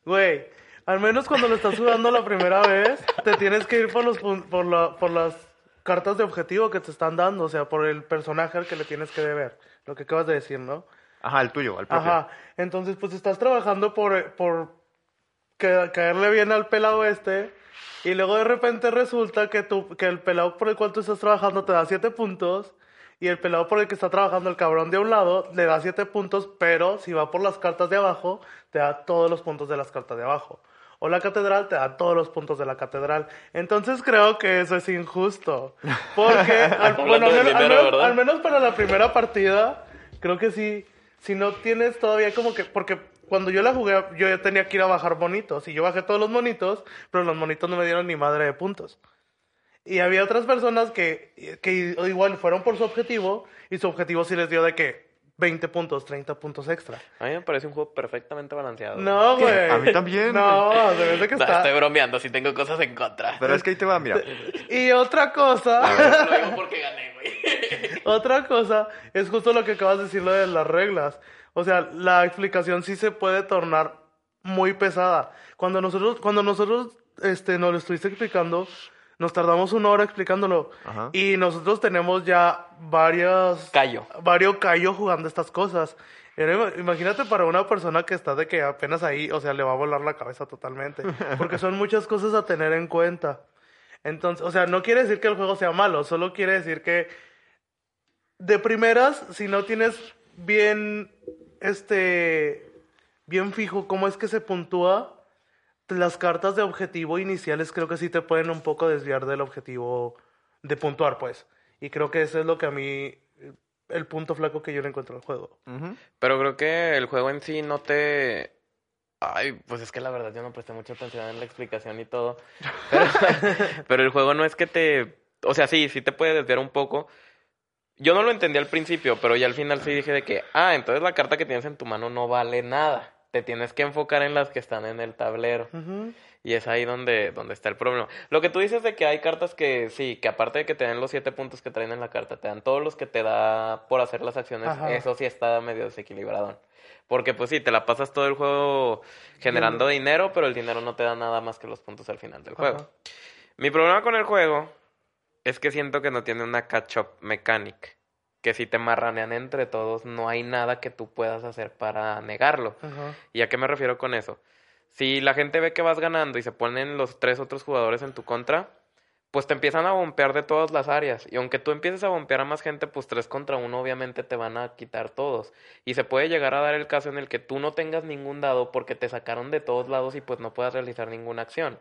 B: Güey, al menos cuando lo estás jugando la primera vez, te tienes que ir por, los, por, la, por las cartas de objetivo que te están dando, o sea, por el personaje al que le tienes que deber lo que acabas de decir, ¿no?
A: Ajá, el tuyo, el propio.
B: Ajá, entonces pues estás trabajando por, por caerle bien al pelado este y luego de repente resulta que, tu, que el pelado por el cual tú estás trabajando te da siete puntos y el pelado por el que está trabajando el cabrón de un lado le da siete puntos, pero si va por las cartas de abajo, te da todos los puntos de las cartas de abajo. O la catedral te da todos los puntos de la catedral. Entonces creo que eso es injusto. Porque, al, bueno, al, menos, para la primera partida, creo que sí. Si no tienes todavía como que. Porque cuando yo la jugué, yo ya tenía que ir a bajar monitos. Y yo bajé todos los monitos, pero los monitos no me dieron ni madre de puntos. Y había otras personas que, que igual fueron por su objetivo. Y su objetivo sí les dio de que 20 puntos, 30 puntos extra.
C: A mí me parece un juego perfectamente balanceado.
B: No, güey.
A: A mí también.
B: No, de verdad que está.
C: estoy bromeando, si tengo cosas en contra.
A: Pero es que ahí te va, mira.
B: Y otra cosa.
C: Lo digo porque gané, güey.
B: otra cosa es justo lo que acabas de decir, lo de las reglas. O sea, la explicación sí se puede tornar muy pesada. Cuando nosotros, cuando nosotros este, nos lo estuviste explicando, nos tardamos una hora explicándolo. Y nosotros tenemos ya varios...
C: Callo.
B: Varios callos jugando estas cosas. Imagínate para una persona que está de que apenas ahí, o sea, le va a volar la cabeza totalmente. Porque son muchas cosas a tener en cuenta. Entonces, o sea, no quiere decir que el juego sea malo, solo quiere decir que de primeras, si no tienes bien, este, bien fijo cómo es que se puntúa, las cartas de objetivo iniciales creo que sí te pueden un poco desviar del objetivo de puntuar, pues. Y creo que eso es lo que a mí, el punto flaco que yo le encuentro al juego.
C: Pero creo que el juego en sí no te... Ay, pues es que la verdad yo no presté mucha atención en la explicación y todo. Pero, pero el juego no es que te... O sea, sí, sí te puede desviar un poco. Yo no lo entendí al principio, pero ya al final sí dije de que, ah, entonces la carta que tienes en tu mano no vale nada te tienes que enfocar en las que están en el tablero. Y es ahí donde, donde está el problema. Lo que tú dices de que hay cartas que sí, que aparte de que te dan los siete puntos que traen en la carta, te dan todos los que te da por hacer las acciones,
B: Ajá.
C: eso sí está medio desequilibrado. Porque pues sí, te la pasas todo el juego generando dinero, pero el dinero no te da nada más que los puntos al final del juego. Mi problema con el juego es que siento que no tiene una catch-up mechanic. Que si te marranean entre todos, no hay nada que tú puedas hacer para negarlo. ¿Y a qué me refiero con eso? Si la gente ve que vas ganando y se ponen los tres otros jugadores en tu contra, pues te empiezan a bompear de todas las áreas. Y aunque tú empieces a bompear a más gente, pues tres contra uno obviamente te van a quitar todos. Y se puede llegar a dar el caso en el que tú no tengas ningún dado porque te sacaron de todos lados y pues no puedas realizar ninguna acción.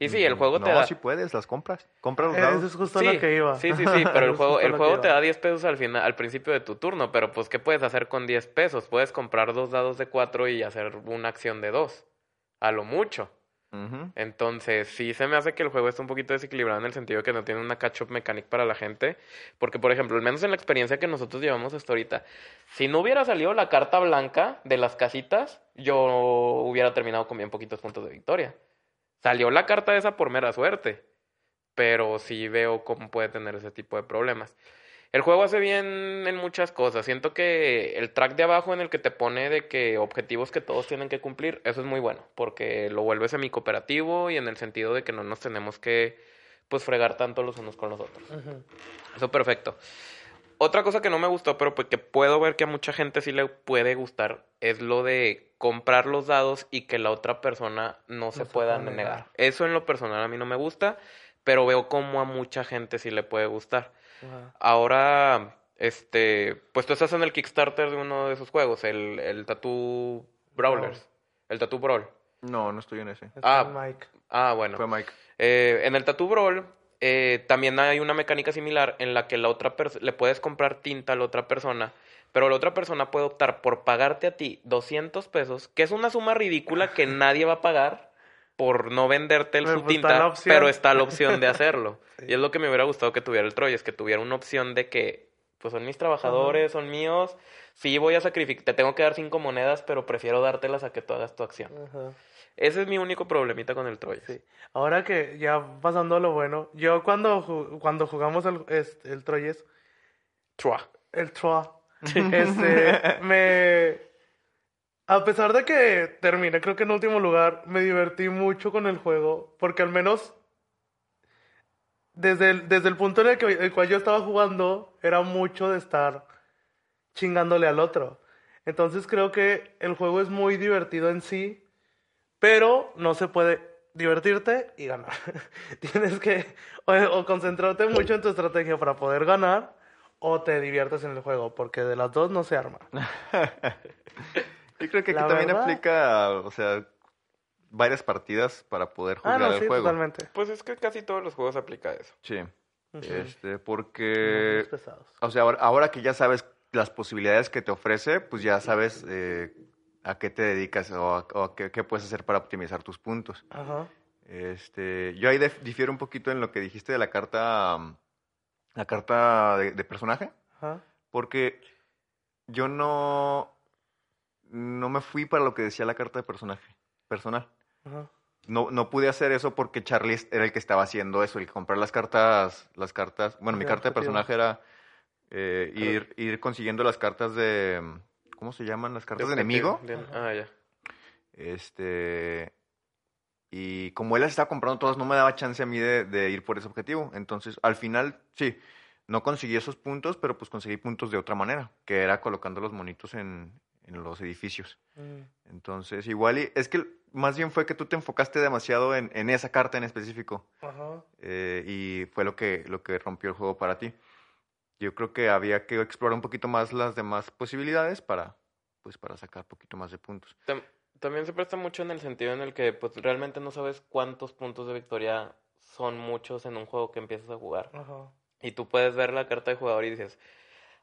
C: Y sí, el juego
A: no,
C: te da...
A: si puedes, las compras. Compra los
B: Eh,
A: dados.
B: Eso es justo
C: Sí,
B: lo que iba.
C: Sí, sí, sí, pero el juego, el juego te da 10 pesos al final, al principio de tu turno, pero pues ¿qué puedes hacer con 10 pesos? Puedes comprar dos dados de 4 y hacer una acción de 2, a lo mucho. Entonces, sí se me hace que el juego está un poquito desequilibrado en el sentido que no tiene una catch-up mechanic para la gente. Porque, por ejemplo, al menos en la experiencia que nosotros llevamos hasta ahorita, si no hubiera salido la carta blanca de las casitas, yo hubiera terminado con bien poquitos puntos de victoria. Salió la carta esa por mera suerte, pero sí veo cómo puede tener ese tipo de problemas. El juego hace bien en muchas cosas. Siento que el track de abajo en el que te pone de que objetivos que todos tienen que cumplir, eso es muy bueno, porque lo vuelve semi-cooperativo y en el sentido de que no nos tenemos que pues fregar tanto los unos con los otros.
B: Ujú.
C: Eso perfecto. Otra cosa que no me gustó, pero pues que puedo ver que a mucha gente sí le puede gustar, es lo de comprar los dados y que la otra persona no, se
B: se
C: pueda negar.
B: negar.
C: Eso en lo personal a mí no me gusta, pero veo como a mucha gente sí le puede gustar.
B: Ajá.
C: Ahora, este, pues tú estás en el Kickstarter de uno de esos juegos, el, el Tattoo Brawlers, el Tattoo Brawl.
A: No, no estoy en ese.
C: Ah.
B: Mike.
C: Ah, bueno.
A: Fue Mike.
C: Eh, en el Tattoo Brawl eh, también hay una mecánica similar en la que la otra le puedes comprar tinta a la otra persona, pero la otra persona puede optar por pagarte a ti 200 pesos, que es una suma ridícula que nadie va a pagar por no venderte el,
B: Pero,
C: su
B: pues,
C: tinta, pero está la opción de hacerlo.
B: Sí.
C: Y es lo que me hubiera gustado que tuviera el Troy, es que tuviera una opción de que, pues son mis trabajadores, son míos, sí voy a sacrificar, te tengo que dar cinco monedas, pero prefiero dártelas a que tú hagas tu acción.
B: Ajá.
C: Ese es mi único problemita con el Troy.
B: Sí. Ahora que ya pasando a lo bueno, yo cuando, ju- cuando jugamos el, este, el Troyes,
C: Trua.
B: el Troa, este, me... A pesar de que terminé creo que en último lugar, me divertí mucho con el juego, porque al menos desde el, desde el punto en el, que, el cual yo estaba jugando, era mucho de estar chingándole al otro. Entonces creo que el juego es muy divertido en sí, pero no se puede divertirte y ganar. Tienes que o, o concentrarte mucho en tu estrategia para poder ganar o te diviertes en el juego, porque de las dos no se arma.
A: Yo creo que aquí
B: La
A: también
B: verdad-
A: aplica, o sea, varias partidas para poder
B: Ah,
A: jugar
B: no,
A: el
B: sí,
A: juego.
B: totalmente.
C: Pues es que casi todos los juegos aplica eso.
A: Sí.
B: Ujú.
A: Este, porque, o sea, ahora, ahora que ya sabes las posibilidades que te ofrece, pues ya sabes eh, a qué te dedicas o, a, o a qué, qué puedes hacer para optimizar tus puntos.
B: Ajá.
A: Este, yo ahí dif- difiero un poquito en lo que dijiste de la carta, la carta de, de personaje,
B: Ajá.
A: porque yo no, no me fui para lo que decía la carta de personaje, personal.
B: Ajá.
A: No, no pude hacer eso porque Charlie era el que estaba haciendo eso, el que comprar las cartas, las cartas, bueno, mi carta de personaje era eh, ir, ir consiguiendo las cartas de, ¿cómo se llaman? Las cartas de, enemigo.
C: De- ah, ya.
A: Este, y como él las estaba comprando todas, no me daba chance a mí de, de ir por ese objetivo. Entonces, al final, sí, no conseguí esos puntos, pero pues conseguí puntos de otra manera, que era colocando los monitos en, en los edificios.
B: Mm.
A: Entonces, igual, y, es que más bien fue que tú te enfocaste demasiado en, en esa carta en específico.
B: Ajá.
A: eh, y fue lo que, lo que rompió el juego para ti. Yo creo que había que explorar un poquito más las demás posibilidades para, pues, para sacar un poquito más de puntos.
C: Tam- También se presta mucho en el sentido en el que pues realmente no sabes cuántos puntos de victoria son muchos en un juego que empiezas a jugar.
B: Ajá.
C: Y tú puedes ver la carta de jugador y dices,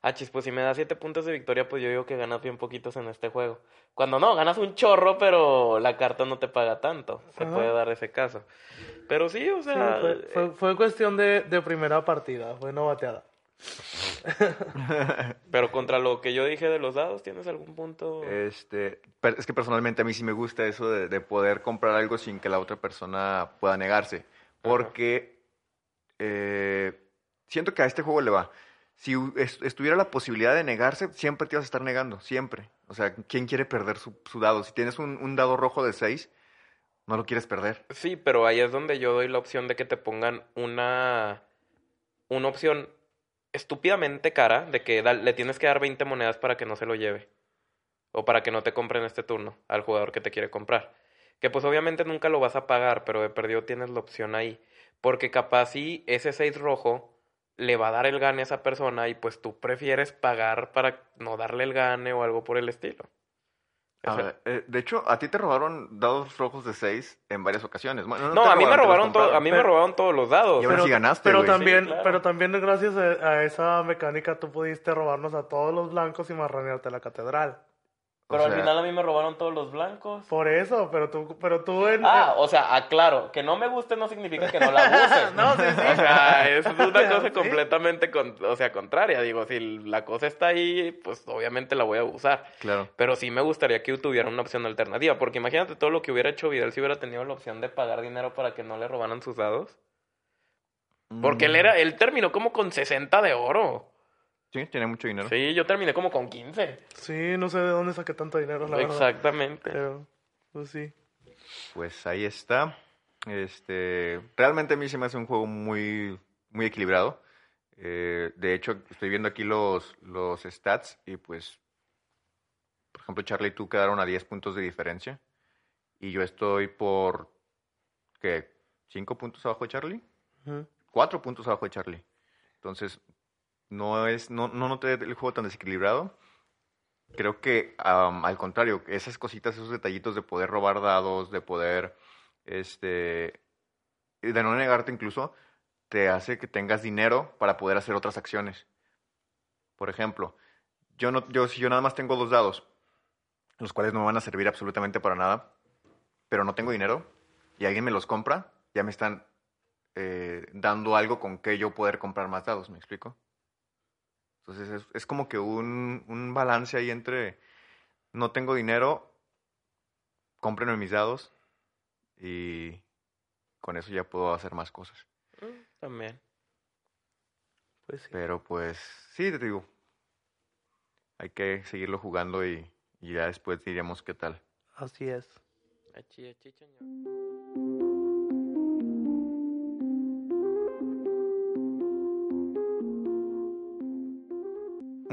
C: ah, chis, pues si me da siete puntos de victoria, pues yo digo que ganas bien poquitos en este juego. Cuando no, ganas un chorro, pero la carta no te paga tanto. Se
B: Ajá.
C: puede dar ese caso. Pero sí, o
B: Sí,
C: sea,
B: fue, fue, fue cuestión de, de primera partida, fue no bateada.
C: Pero contra lo que yo dije de los dados, ¿tienes algún punto?
A: Este, es que personalmente a mí sí me gusta eso de, de poder comprar algo sin que la otra persona pueda negarse. Porque eh, siento que a este juego le va. Si estuviera la posibilidad de negarse, siempre te ibas a estar negando, siempre. O sea, ¿quién quiere perder su, su dado? Si tienes un, un dado rojo de 6, no lo quieres perder.
C: Sí, pero ahí es donde yo doy la opción de que te pongan una, una opción estúpidamente cara de que le tienes que dar 20 monedas para que no se lo lleve. O para que no te compren este turno al jugador que te quiere comprar. Que pues obviamente nunca lo vas a pagar, pero de perdido tienes la opción ahí. Porque capaz si ese 6 rojo le va a dar el gane a esa persona y pues tú prefieres pagar para no darle el gane o algo por el estilo.
A: A ver, eh, de hecho, a ti te robaron dados rojos de 6 en varias ocasiones. Bueno,
C: no, a mí me robaron todo, a mí me
B: Pero-
C: robaron todos los dados.
A: Y ahora sí ganaste,
B: pero también,
C: Sí, claro.
B: pero también gracias a, a esa mecánica tú pudiste robarnos a todos los blancos y marranearte la catedral.
C: Pero
A: O
C: al
A: sea-
C: final a mí me robaron todos los blancos.
B: Por eso, pero tú, pero tú en...
C: Ah, o sea, aclaro, que no me guste no significa que no la use.
B: No, sí, sí.
C: O sea, es una cosa
B: Sí.
C: completamente, con- o sea, contraria. Digo, si la cosa está ahí, pues obviamente la voy a usar.
A: Claro.
C: Pero sí me gustaría que tuviera una opción alternativa, porque imagínate todo lo que hubiera hecho Vidal si hubiera tenido la opción de pagar dinero para que no le robaran sus dados. Porque él
A: Mm,
C: era, él terminó como con 60 de oro.
A: Sí, tiene mucho dinero.
C: Sí, yo terminé como con 15.
B: Sí, no sé de dónde saqué tanto dinero, la verdad.
C: Exactamente.
B: Pero, pues sí.
A: Pues ahí está. Este, realmente a mí se me hace un juego muy, muy equilibrado. Eh, de hecho, estoy viendo aquí los, los stats y pues, por ejemplo, Charlie y tú quedaron a 10 puntos de diferencia. Y yo estoy por, ¿qué? ¿5 puntos abajo de Charlie? 4 puntos abajo de Charlie. Entonces, no es, no, no noté el juego tan desequilibrado. Creo que al contrario, esas cositas, esos detallitos de poder robar dados, de poder, este, de no negarte incluso, te hace que tengas dinero para poder hacer otras acciones. Por ejemplo, yo no, yo si yo nada más tengo dos dados, los cuales no me van a servir absolutamente para nada, pero no tengo dinero y alguien me los compra, ya me están eh, dando algo con que yo poder comprar más dados, ¿me explico? Entonces es, es como que un, un balance ahí entre no tengo dinero, cómprenme mis dados y con eso ya puedo hacer más cosas.
C: Mm, También.
B: Pues sí.
A: Pero pues sí, te digo, hay que seguirlo jugando y, y ya después diríamos qué tal.
B: Así es.
C: Achi, achi,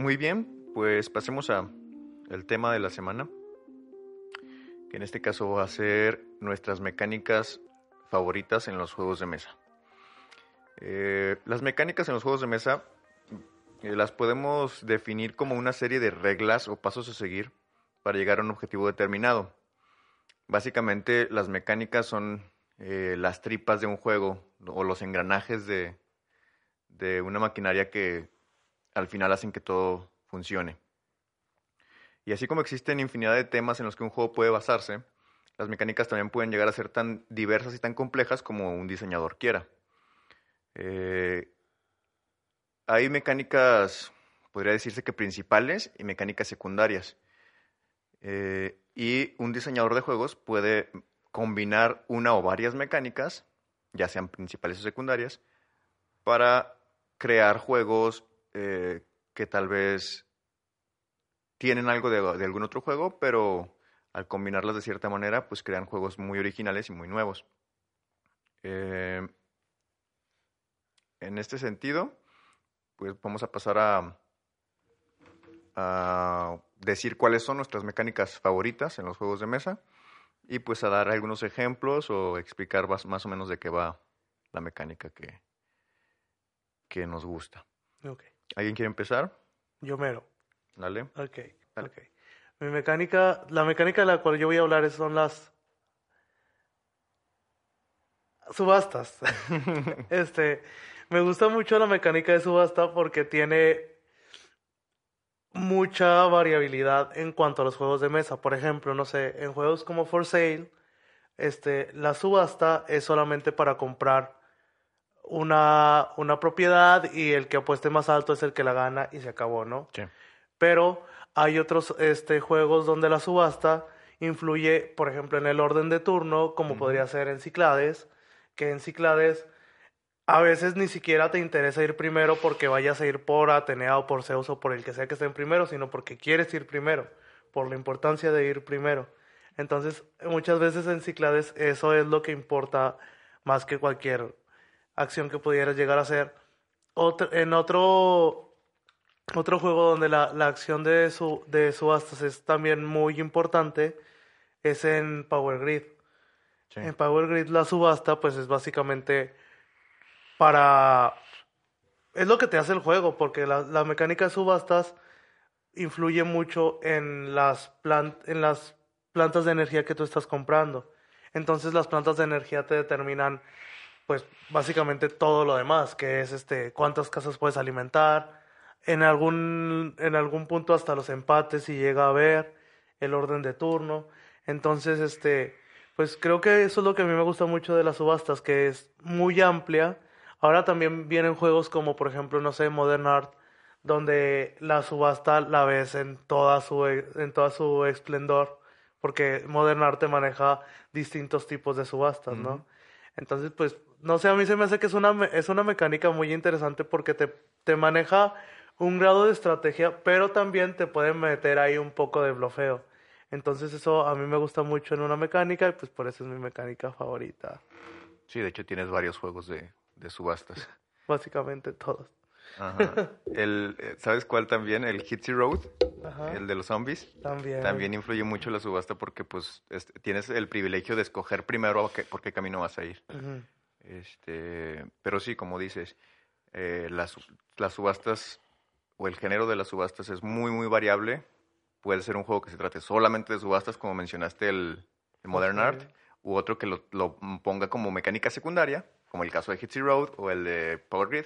A: Muy bien, pues pasemos a el tema de la semana, que en este caso va a ser nuestras mecánicas favoritas en los juegos de mesa. Eh, las mecánicas en los juegos de mesa eh, las podemos definir como una serie de reglas o pasos a seguir para llegar a un objetivo determinado. Básicamente las mecánicas son eh, las tripas de un juego o los engranajes de, de una maquinaria que al final hacen que todo funcione. Y así como existen infinidad de temas en los que un juego puede basarse, las mecánicas también pueden llegar a ser tan diversas y tan complejas como un diseñador quiera. Eh, hay mecánicas, podría decirse que principales y mecánicas secundarias. Eh, y un diseñador de juegos puede combinar una o varias mecánicas, ya sean principales o secundarias, para crear juegos eh, que tal vez tienen algo de, de algún otro juego, pero al combinarlas de cierta manera, pues crean juegos muy originales y muy nuevos. Eh, en este sentido, pues vamos a pasar a, a decir cuáles son nuestras mecánicas favoritas en los juegos de mesa y pues a dar algunos ejemplos o explicar más, más o menos de qué va la mecánica que, que nos gusta.
B: Ok.
A: ¿Alguien quiere empezar?
B: Yo mero.
A: Dale.
B: Ok.
A: Dale.
B: Ok. Mi mecánica, la mecánica de la cual yo voy a hablar son las subastas. Este, me gusta mucho la mecánica de subasta porque tiene mucha variabilidad en cuanto a los juegos de mesa. Por ejemplo, no sé, en juegos como For Sale, este, la subasta es solamente para comprar una, una propiedad y el que apueste más alto es el que la gana y se acabó, ¿no?
A: Sí.
B: Pero hay otros este, juegos donde la subasta influye, por ejemplo, en el orden de turno, como podría ser en Ciclades, que en Ciclades a veces ni siquiera te interesa ir primero porque vayas a ir por Atenea o por Zeus o por el que sea que esté en primero, sino porque quieres ir primero, por la importancia de ir primero. Entonces, muchas veces en Ciclades eso es lo que importa más que cualquier acción que pudieras llegar a hacer. Otro, en otro, otro juego donde la, la acción de, su, de subastas es también muy importante es en Power Grid.
A: Sí.
B: En Power Grid la subasta pues es básicamente para... Es lo que te hace el juego, porque la, la mecánica de subastas influye mucho en las, plan- en las plantas de energía que tú estás comprando. Entonces las plantas de energía te determinan pues básicamente todo lo demás, que es este cuántas casas puedes alimentar, en algún en algún punto hasta los empates si llega a haber el orden de turno. Entonces, este pues creo que eso es lo que a mí me gusta mucho de las subastas, que es muy amplia. Ahora también vienen juegos como por ejemplo, no sé, Modern Art, donde la subasta la ves en toda su en toda su esplendor, porque Modern Art te maneja distintos tipos de subastas, ¿no? Entonces, pues, no sé, a mí se me hace que es una, es una mecánica muy interesante porque te, te maneja un grado de estrategia, pero también te puede meter ahí un poco de blofeo. Entonces, eso a mí me gusta mucho en una mecánica y pues por eso es mi mecánica favorita.
A: Sí, de hecho tienes varios juegos de, de subastas.
B: Básicamente todos.
A: Ajá. El, eh, ¿Sabes cuál también? El Hitsy Road,
B: Ajá.
A: el de los zombies.
B: También.
A: También influye mucho la subasta porque pues este, tienes el privilegio de escoger primero a qué- por qué camino vas a ir. Este, pero sí, como dices, eh, las, las subastas o el género de las subastas es muy, muy variable. Puede ser un juego que se trate solamente de subastas, como mencionaste el, el Modern. Art, u otro que lo, lo ponga como mecánica secundaria, como el caso de Hitsy Road o el de Power Grid.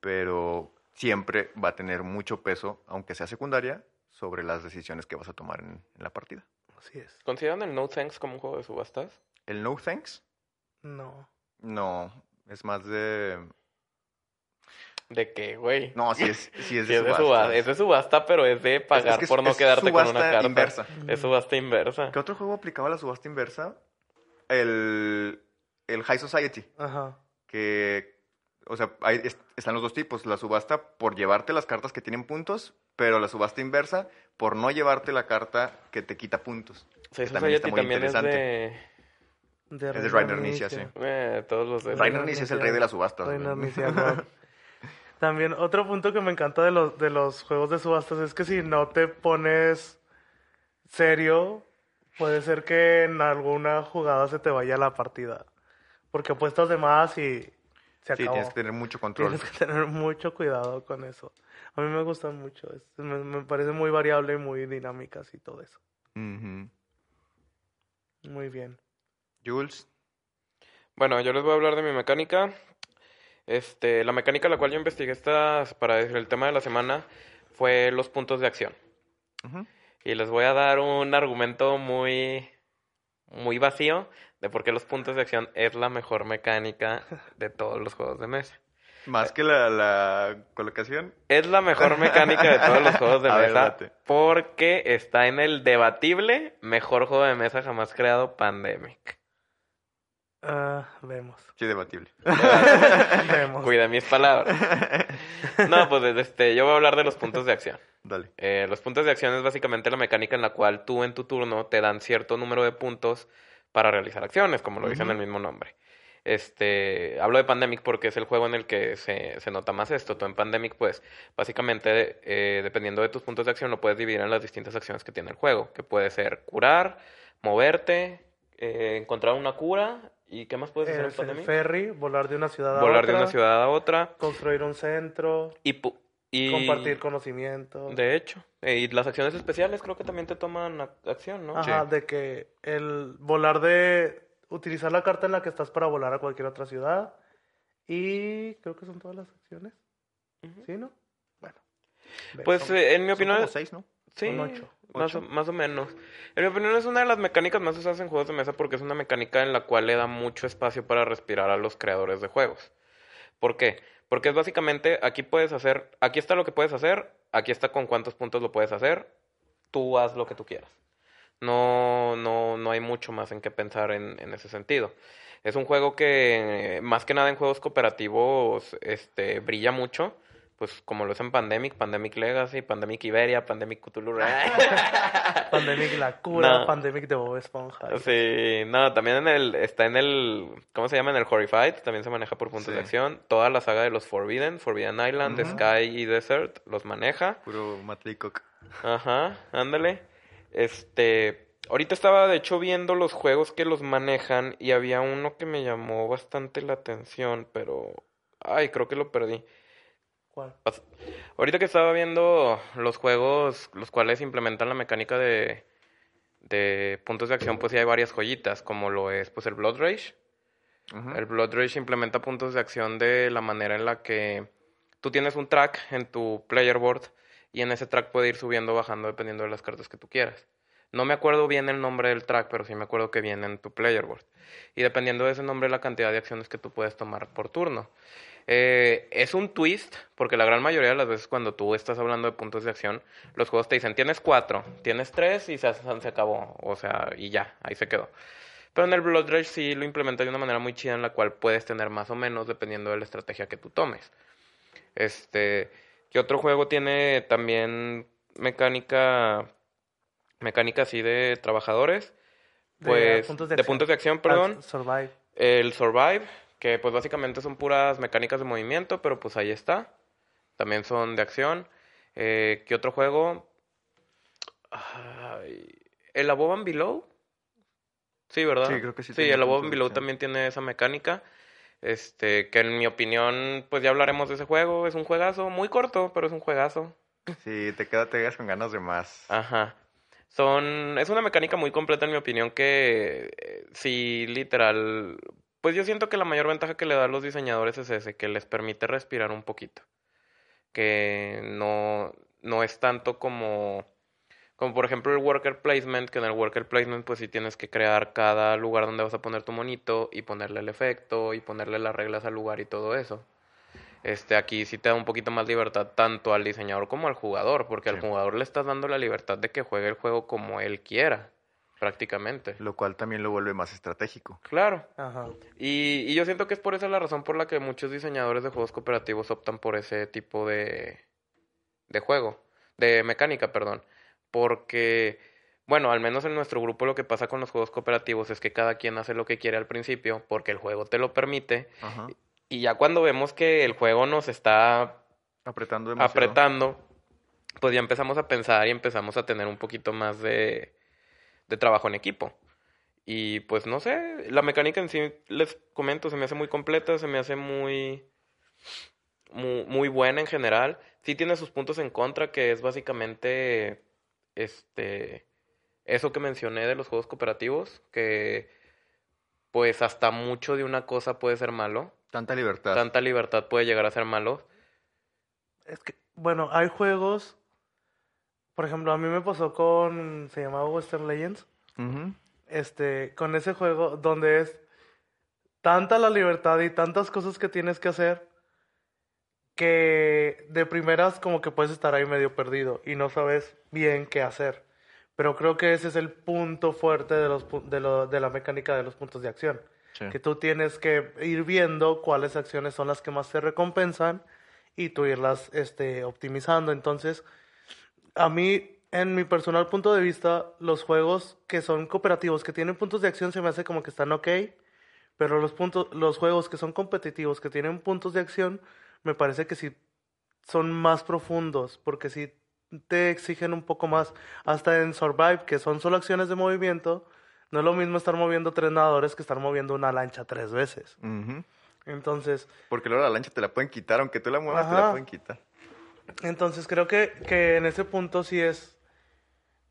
A: Pero siempre va a tener mucho peso, aunque sea secundaria, sobre las decisiones que vas a tomar en, en la partida.
B: Así es.
C: ¿Consideran el No Thanks como un juego de subastas?
A: El No Thanks,
B: No.
A: No, es más de...
C: ¿De qué, güey?
A: No, sí es, sí es de
C: es de subasta, es de subasta, pero es de pagar
A: Es que es-
C: por no
A: es
C: quedarte con una
A: subasta
C: carta.
A: inversa.
C: Es subasta inversa.
A: ¿Qué otro juego aplicaba la subasta inversa? El, el High Society,
B: Ajá.
A: que, o sea, hay, es- están los dos tipos, la subasta por llevarte las cartas que tienen puntos, pero la subasta inversa por no llevarte la carta que te quita puntos.
C: O sea,
A: que también está
C: Society
A: muy
C: también es
A: interesante.
C: de...
B: De
A: Es de Rainer Nietzsche, sí.
C: Eh, todos los de...
A: Rainer es el rey de las subastas.
B: Rainer ajá. También otro punto que me encanta de los, de los juegos de subastas es que si no te pones serio, puede ser que en alguna jugada se te vaya la partida. Porque apuestas de más y se
A: Sí,
B: acabó.
A: tienes que tener mucho control.
B: Tienes que tener mucho cuidado con eso. A mí me gusta mucho. es- me, me parece muy variable y muy dinámicas y todo eso.
A: Ujú.
B: Muy bien.
A: Jules,
C: Bueno, yo les voy a hablar de mi mecánica. Este, la mecánica la cual yo investigué esta para el tema de la semana fue los puntos de acción.
A: Ujú.
C: Y les voy a dar un argumento muy, muy vacío de por qué los puntos de acción es la mejor mecánica de todos los juegos de mesa.
A: más que la, la colocación.
C: Es la mejor mecánica de todos los juegos de
A: A
C: mesa porque está en el debatible mejor juego de mesa jamás creado, Pandemic.
B: Ah, vemos.
A: Sí, debatible.
B: vemos.
C: Cuida mis palabras. No, pues este, yo voy a hablar de los puntos de acción.
A: Dale.
C: Eh, los puntos de acción es básicamente la mecánica en la cual tú en tu turno te dan cierto número de puntos para realizar acciones, como lo dice en el mismo nombre. Este, hablo de Pandemic porque es el juego en el que se, se nota más esto. Tú en Pandemic, pues, básicamente, eh, dependiendo de tus puntos de acción, lo puedes dividir en las distintas acciones que tiene el juego, que puede ser curar, moverte, eh, encontrar una cura, y ¿qué más puedes hacer en
B: Es el
C: Pandemic?
B: ferry, volar de una ciudad a
C: Volar de
B: otra,
C: una ciudad a otra
B: construir un centro,
C: y, pu- y
B: compartir conocimiento.
C: De hecho, eh, y las acciones especiales creo que también te toman ac- acción, ¿no?
B: Ajá,
A: Sí.
B: de que el volar de utilizar la carta en la que estás para volar a cualquier otra ciudad y creo que son todas las acciones. ¿Sí, no? Bueno.
C: Pues
B: son-
C: eh, en mi
A: Son
C: opinión,
A: como seis, ¿no?
C: Sí,
B: ocho.
C: Más, o, más o menos. En mi opinión es una de las mecánicas más usadas en juegos de mesa porque es una mecánica en la cual le da mucho espacio para respirar a los creadores de juegos. ¿Por qué? Porque es básicamente, aquí puedes hacer, aquí está lo que puedes hacer, aquí está con cuántos puntos lo puedes hacer, tú haz lo que tú quieras. No, no, no hay mucho más en qué pensar en, en ese sentido. Es un juego que, más que nada en juegos cooperativos, este, brilla mucho pues como lo es en Pandemic, Pandemic Legacy, Pandemic Iberia, Pandemic Cthulhu.
B: Pandemic La Cura, Pandemic de Bob Esponja.
C: Sí, no, también en el, está en el, ¿cómo se llama? En el Horrified, también se maneja por puntos de acción. Toda la saga de los Forbidden, Forbidden Island, Sky y Desert, los maneja.
A: Puro Matt
C: Ajá, ándale. Este, ahorita estaba de hecho viendo los juegos que los manejan y había uno que me llamó bastante la atención, pero, ay, creo que lo perdí.
B: ¿Cuál?
C: Ahorita que estaba viendo los juegos, los cuales implementan la mecánica de, de puntos de acción, pues sí hay varias joyitas, como lo es pues el Blood Rage. El Blood Rage implementa puntos de acción de la manera en la que tú tienes un track en tu player board y en ese track puede ir subiendo o bajando dependiendo de las cartas que tú quieras. No me acuerdo bien el nombre del track, pero sí me acuerdo que viene en tu player board. Y dependiendo de ese nombre, la cantidad de acciones que tú puedes tomar por turno. Eh, es un twist, porque la gran mayoría de las veces cuando tú estás hablando de puntos de acción, los juegos te dicen, tienes cuatro, tienes tres y se, se acabó, o sea, y ya, ahí se quedó. Pero en el Blood Rage sí lo implementa de una manera muy chida en la cual puedes tener más o menos dependiendo de la estrategia que tú tomes. Este, ¿qué otro juego tiene también mecánica mecánica así de trabajadores? Pues de puntos de acción, perdón.
B: survive.
C: El Survive, que pues básicamente son puras mecánicas de movimiento, pero pues ahí está. También son de acción. Eh, ¿Qué otro juego? ¿El Above and Below? Sí, ¿verdad?
A: Sí, creo que sí.
C: Sí, el Above and Below también tiene esa mecánica. Este, que en mi opinión, pues ya hablaremos de ese juego. Es un juegazo, muy corto, pero es un juegazo.
A: Sí, te, queda, te quedas con ganas de más.
C: Ajá. Son, es una mecánica muy completa en mi opinión que eh, sí, literal, pues yo siento que la mayor ventaja que le da a los diseñadores es ese, que les permite respirar un poquito. Que no, no es tanto como, como por ejemplo el worker placement, que en el worker placement pues sí tienes que crear cada lugar donde vas a poner tu monito y ponerle el efecto y ponerle las reglas al lugar y todo eso. Este, aquí sí te da un poquito más libertad tanto al diseñador como al jugador, porque al jugador le estás dando la libertad de que juegue el juego como él quiera prácticamente.
A: Lo cual también lo vuelve más estratégico.
C: Claro. Ajá. Y, y, yo siento que es por esa la razón por la que muchos diseñadores de juegos cooperativos optan por ese tipo de, de juego, de mecánica, perdón. Porque, bueno, al menos en nuestro grupo lo que pasa con los juegos cooperativos es que cada quien hace lo que quiere al principio porque el juego te lo permite. Ajá. Y ya cuando vemos que el juego nos está
A: apretando,
C: apretando, pues ya empezamos a pensar y empezamos a tener un poquito más de de trabajo en equipo. Y pues no sé, la mecánica en sí, les comento, se me hace muy completa, se me hace muy, muy, buena en general. Sí tiene sus puntos en contra, que es básicamente este eso que mencioné de los juegos cooperativos, que pues hasta mucho de una cosa puede ser malo.
A: Tanta libertad.
C: Tanta libertad puede llegar a ser malo.
B: Es que, bueno, hay juegos por ejemplo, a mí me pasó con. Se llamaba Western Legends. Este, con ese juego donde es tanta la libertad y tantas cosas que tienes que hacer que de primeras como que puedes estar ahí medio perdido y no sabes bien qué hacer. Pero creo que ese es el punto fuerte de, los, de, lo, de la mecánica de los puntos de acción. Que tú tienes que ir viendo cuáles acciones son las que más te recompensan y tú irlas este, optimizando. Entonces, a mí, en mi personal punto de vista, los juegos que son cooperativos, que tienen puntos de acción, se me hace como que están ok, pero los, puntos, los juegos que son competitivos, que tienen puntos de acción, me parece que sí son más profundos, porque sí te exigen un poco más. Hasta en Survive, que son solo acciones de movimiento, no es lo mismo estar moviendo tres nadadores que estar moviendo una lancha tres veces. Entonces.
A: Porque luego la lancha te la pueden quitar, aunque tú la muevas, te la pueden quitar.
B: Entonces creo que, que en ese punto sí es...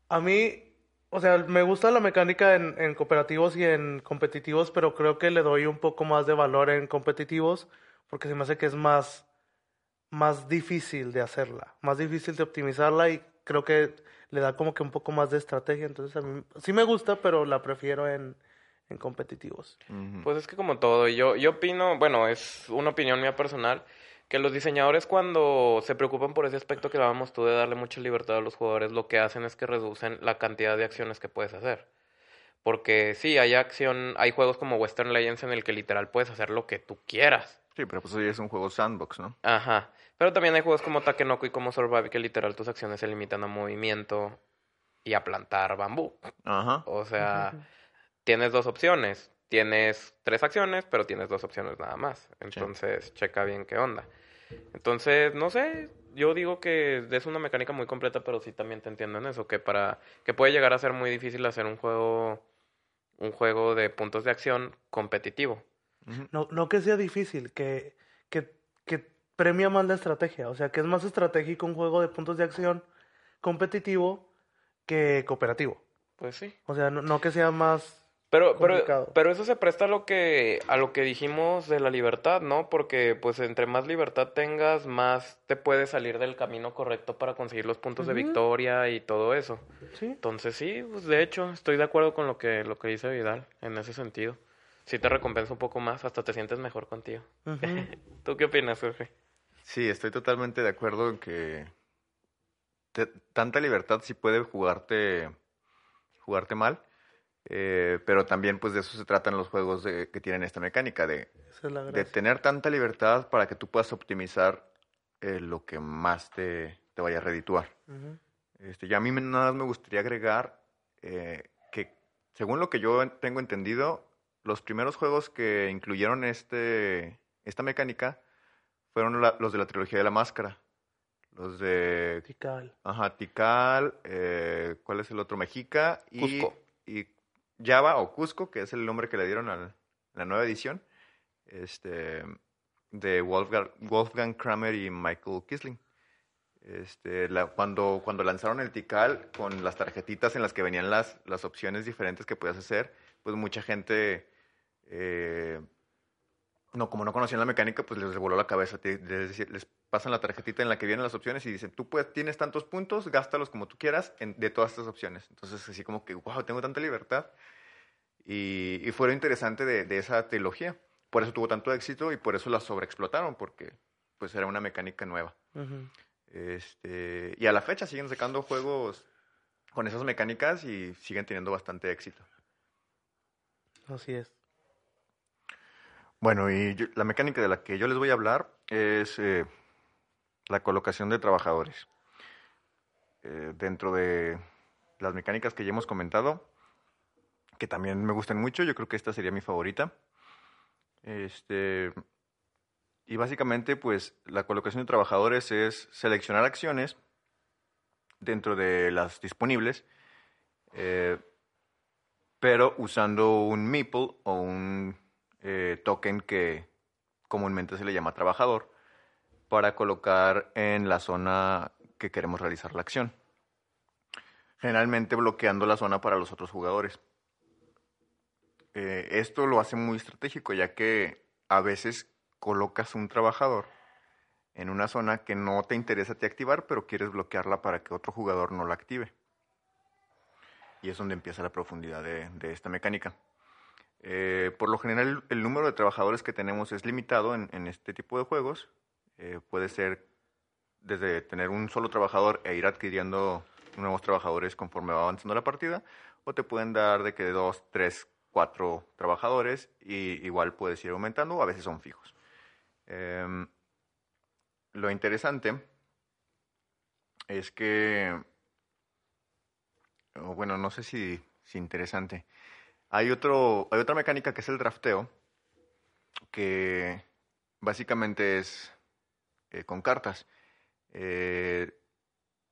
B: A mí, o sea, me gusta la mecánica en, en cooperativos y en competitivos, pero creo que le doy un poco más de valor en competitivos porque se me hace que es más, más difícil de hacerla, más difícil de optimizarla y creo que le da como que un poco más de estrategia. Entonces a mí sí me gusta, pero la prefiero en, en competitivos.
C: Pues es que como todo, yo, yo opino, bueno, es una opinión mía personal, que los diseñadores cuando se preocupan por ese aspecto que hablábamos tú de darle mucha libertad a los jugadores, lo que hacen es que reducen la cantidad de acciones que puedes hacer. Porque sí, hay acción, hay juegos como Western Legends en el que literal puedes hacer lo que tú quieras.
A: Sí, pero pues hoy es un juego sandbox, ¿no?
C: Ajá. Pero también hay juegos como Takenoko y como Survive que literal tus acciones se limitan a movimiento y a plantar bambú.
A: Ajá.
C: O sea, tienes dos opciones. Tienes tres acciones, pero tienes dos opciones nada más. Entonces, checa bien qué onda. Entonces, no sé, yo digo que es una mecánica muy completa, pero sí también te entiendo en eso, que para que puede llegar a ser muy difícil hacer un juego un juego de puntos de acción competitivo.
B: No, no que sea difícil, que, que, que premia más la estrategia. O sea, que es más estratégico un juego de puntos de acción competitivo que cooperativo.
C: Pues sí.
B: O sea, no, no que sea más...
C: Pero, pero,
B: complicado.
C: pero eso se presta a lo que, a lo que dijimos de la libertad, ¿no? Porque pues entre más libertad tengas, más te puedes salir del camino correcto para conseguir los puntos de victoria y todo eso.
B: Sí.
C: Entonces sí, pues de hecho, estoy de acuerdo con lo que, lo que dice Vidal en ese sentido. Sí te recompensa un poco más, hasta te sientes mejor contigo. ¿Tú qué opinas, Jorge?
A: Sí, estoy totalmente de acuerdo en que te- tanta libertad sí puede jugarte, jugarte mal, eh, pero también pues de eso se tratan los juegos de- que tienen esta mecánica, de,
B: es
A: tener tanta libertad para que tú puedas optimizar eh, lo que más te, te vaya a redituar.
B: Ujú.
A: Este, ya a mí nada más me gustaría agregar eh, que, según lo que yo tengo entendido, los primeros juegos que incluyeron este, esta mecánica fueron la- los de la trilogía de la máscara. Los de
B: Vertical.
A: ajá, Tikal, eh, ¿cuál es el otro? Mexica y,
C: Cusco.
A: y Java o Cusco, que es el nombre que le dieron a la nueva edición, este, de Wolfgang, Kramer y Michael Kisling. Este, cuando, cuando lanzaron el Tikal con las tarjetitas en las que venían las, las opciones diferentes que podías hacer, pues mucha gente, eh, no, como no conocían la mecánica, pues les voló la cabeza. Les, pasan la tarjetita en la que vienen las opciones y dicen, tú puedes, tienes tantos puntos, gástalos como tú quieras en- de todas estas opciones. Entonces, así como que, wow, tengo tanta libertad. Y, y fue lo interesante de, de esa trilogía. Por eso tuvo tanto éxito y por eso la sobreexplotaron, porque pues era una mecánica nueva. Este, y a la fecha siguen sacando juegos con esas mecánicas y siguen teniendo bastante éxito.
B: Así es.
A: Bueno, y yo- la mecánica de la que yo les voy a hablar es eh, la colocación de trabajadores. Eh, dentro de las mecánicas que ya hemos comentado, que también me gustan mucho, yo creo que esta sería mi favorita. Este, y básicamente, pues, la colocación de trabajadores es seleccionar acciones dentro de las disponibles, eh, pero usando un meeple o un eh, token que comúnmente se le llama trabajador para colocar en la zona que queremos realizar la acción. Generalmente bloqueando la zona para los otros jugadores. Eh, esto lo hace muy estratégico ya que a veces colocas un trabajador en una zona que no te interesa ti activar, pero quieres bloquearla para que otro jugador no la active. Y es donde empieza la profundidad de, de esta mecánica. Eh, por lo general, el, número de trabajadores que tenemos es limitado en, este tipo de juegos. Eh, puede ser desde tener un solo trabajador e ir adquiriendo nuevos trabajadores conforme va avanzando la partida, o te pueden dar de que dos, tres, cuatro trabajadores y igual puedes ir aumentando, o a veces son fijos. Em, lo interesante es que, bueno, no sé si, si interesante. Hay, otro, hay otra mecánica que es el drafteo, que básicamente es eh, con cartas. Eh,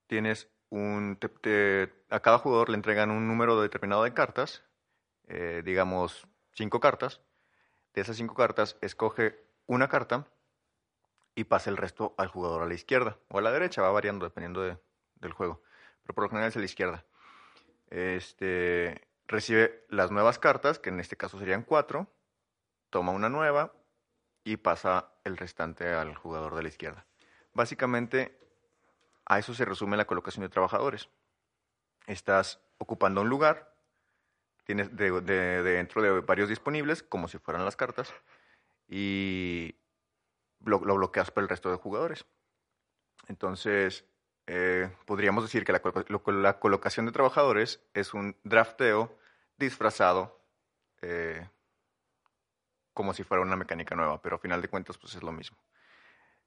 A: tienes un... te- a cada jugador le entregan un número determinado de cartas, eh, digamos cinco cartas. De esas cinco cartas, escoge una carta y pasa el resto al jugador a la izquierda o a la derecha, va variando dependiendo de- del juego. Pero por lo general es a la izquierda. Este, recibe las nuevas cartas, que en este caso serían cuatro, toma una nueva y pasa el restante al jugador de la izquierda. Básicamente, a eso se resume la colocación de trabajadores. Estás ocupando un lugar, tienes de, de- dentro de varios disponibles, como si fueran las cartas, y lo, lo bloqueas para el resto de jugadores. Entonces, eh, podríamos decir que la colocación de trabajadores es un drafteo disfrazado eh, como si fuera una mecánica nueva, pero a final de cuentas pues es lo mismo.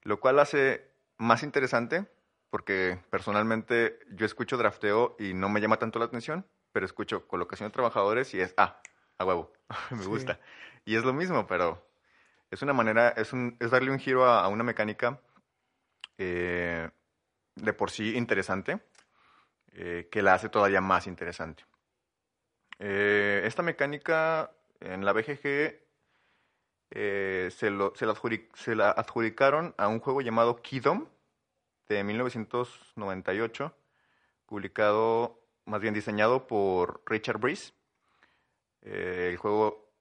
A: Lo cual hace más interesante porque personalmente yo escucho drafteo y no me llama tanto la atención, pero escucho colocación de trabajadores y es, ah, a huevo, me
B: Sí.
A: gusta. Y es lo mismo, pero es una manera, es, un, es darle un giro a, a una mecánica eh, de por sí interesante, eh, que la hace todavía más interesante. Eh, esta mecánica en la BGG eh, se, la adjudicaron a un juego llamado Kingdom de 1998, publicado, más bien diseñado por Richard Breeze. Eh, el juego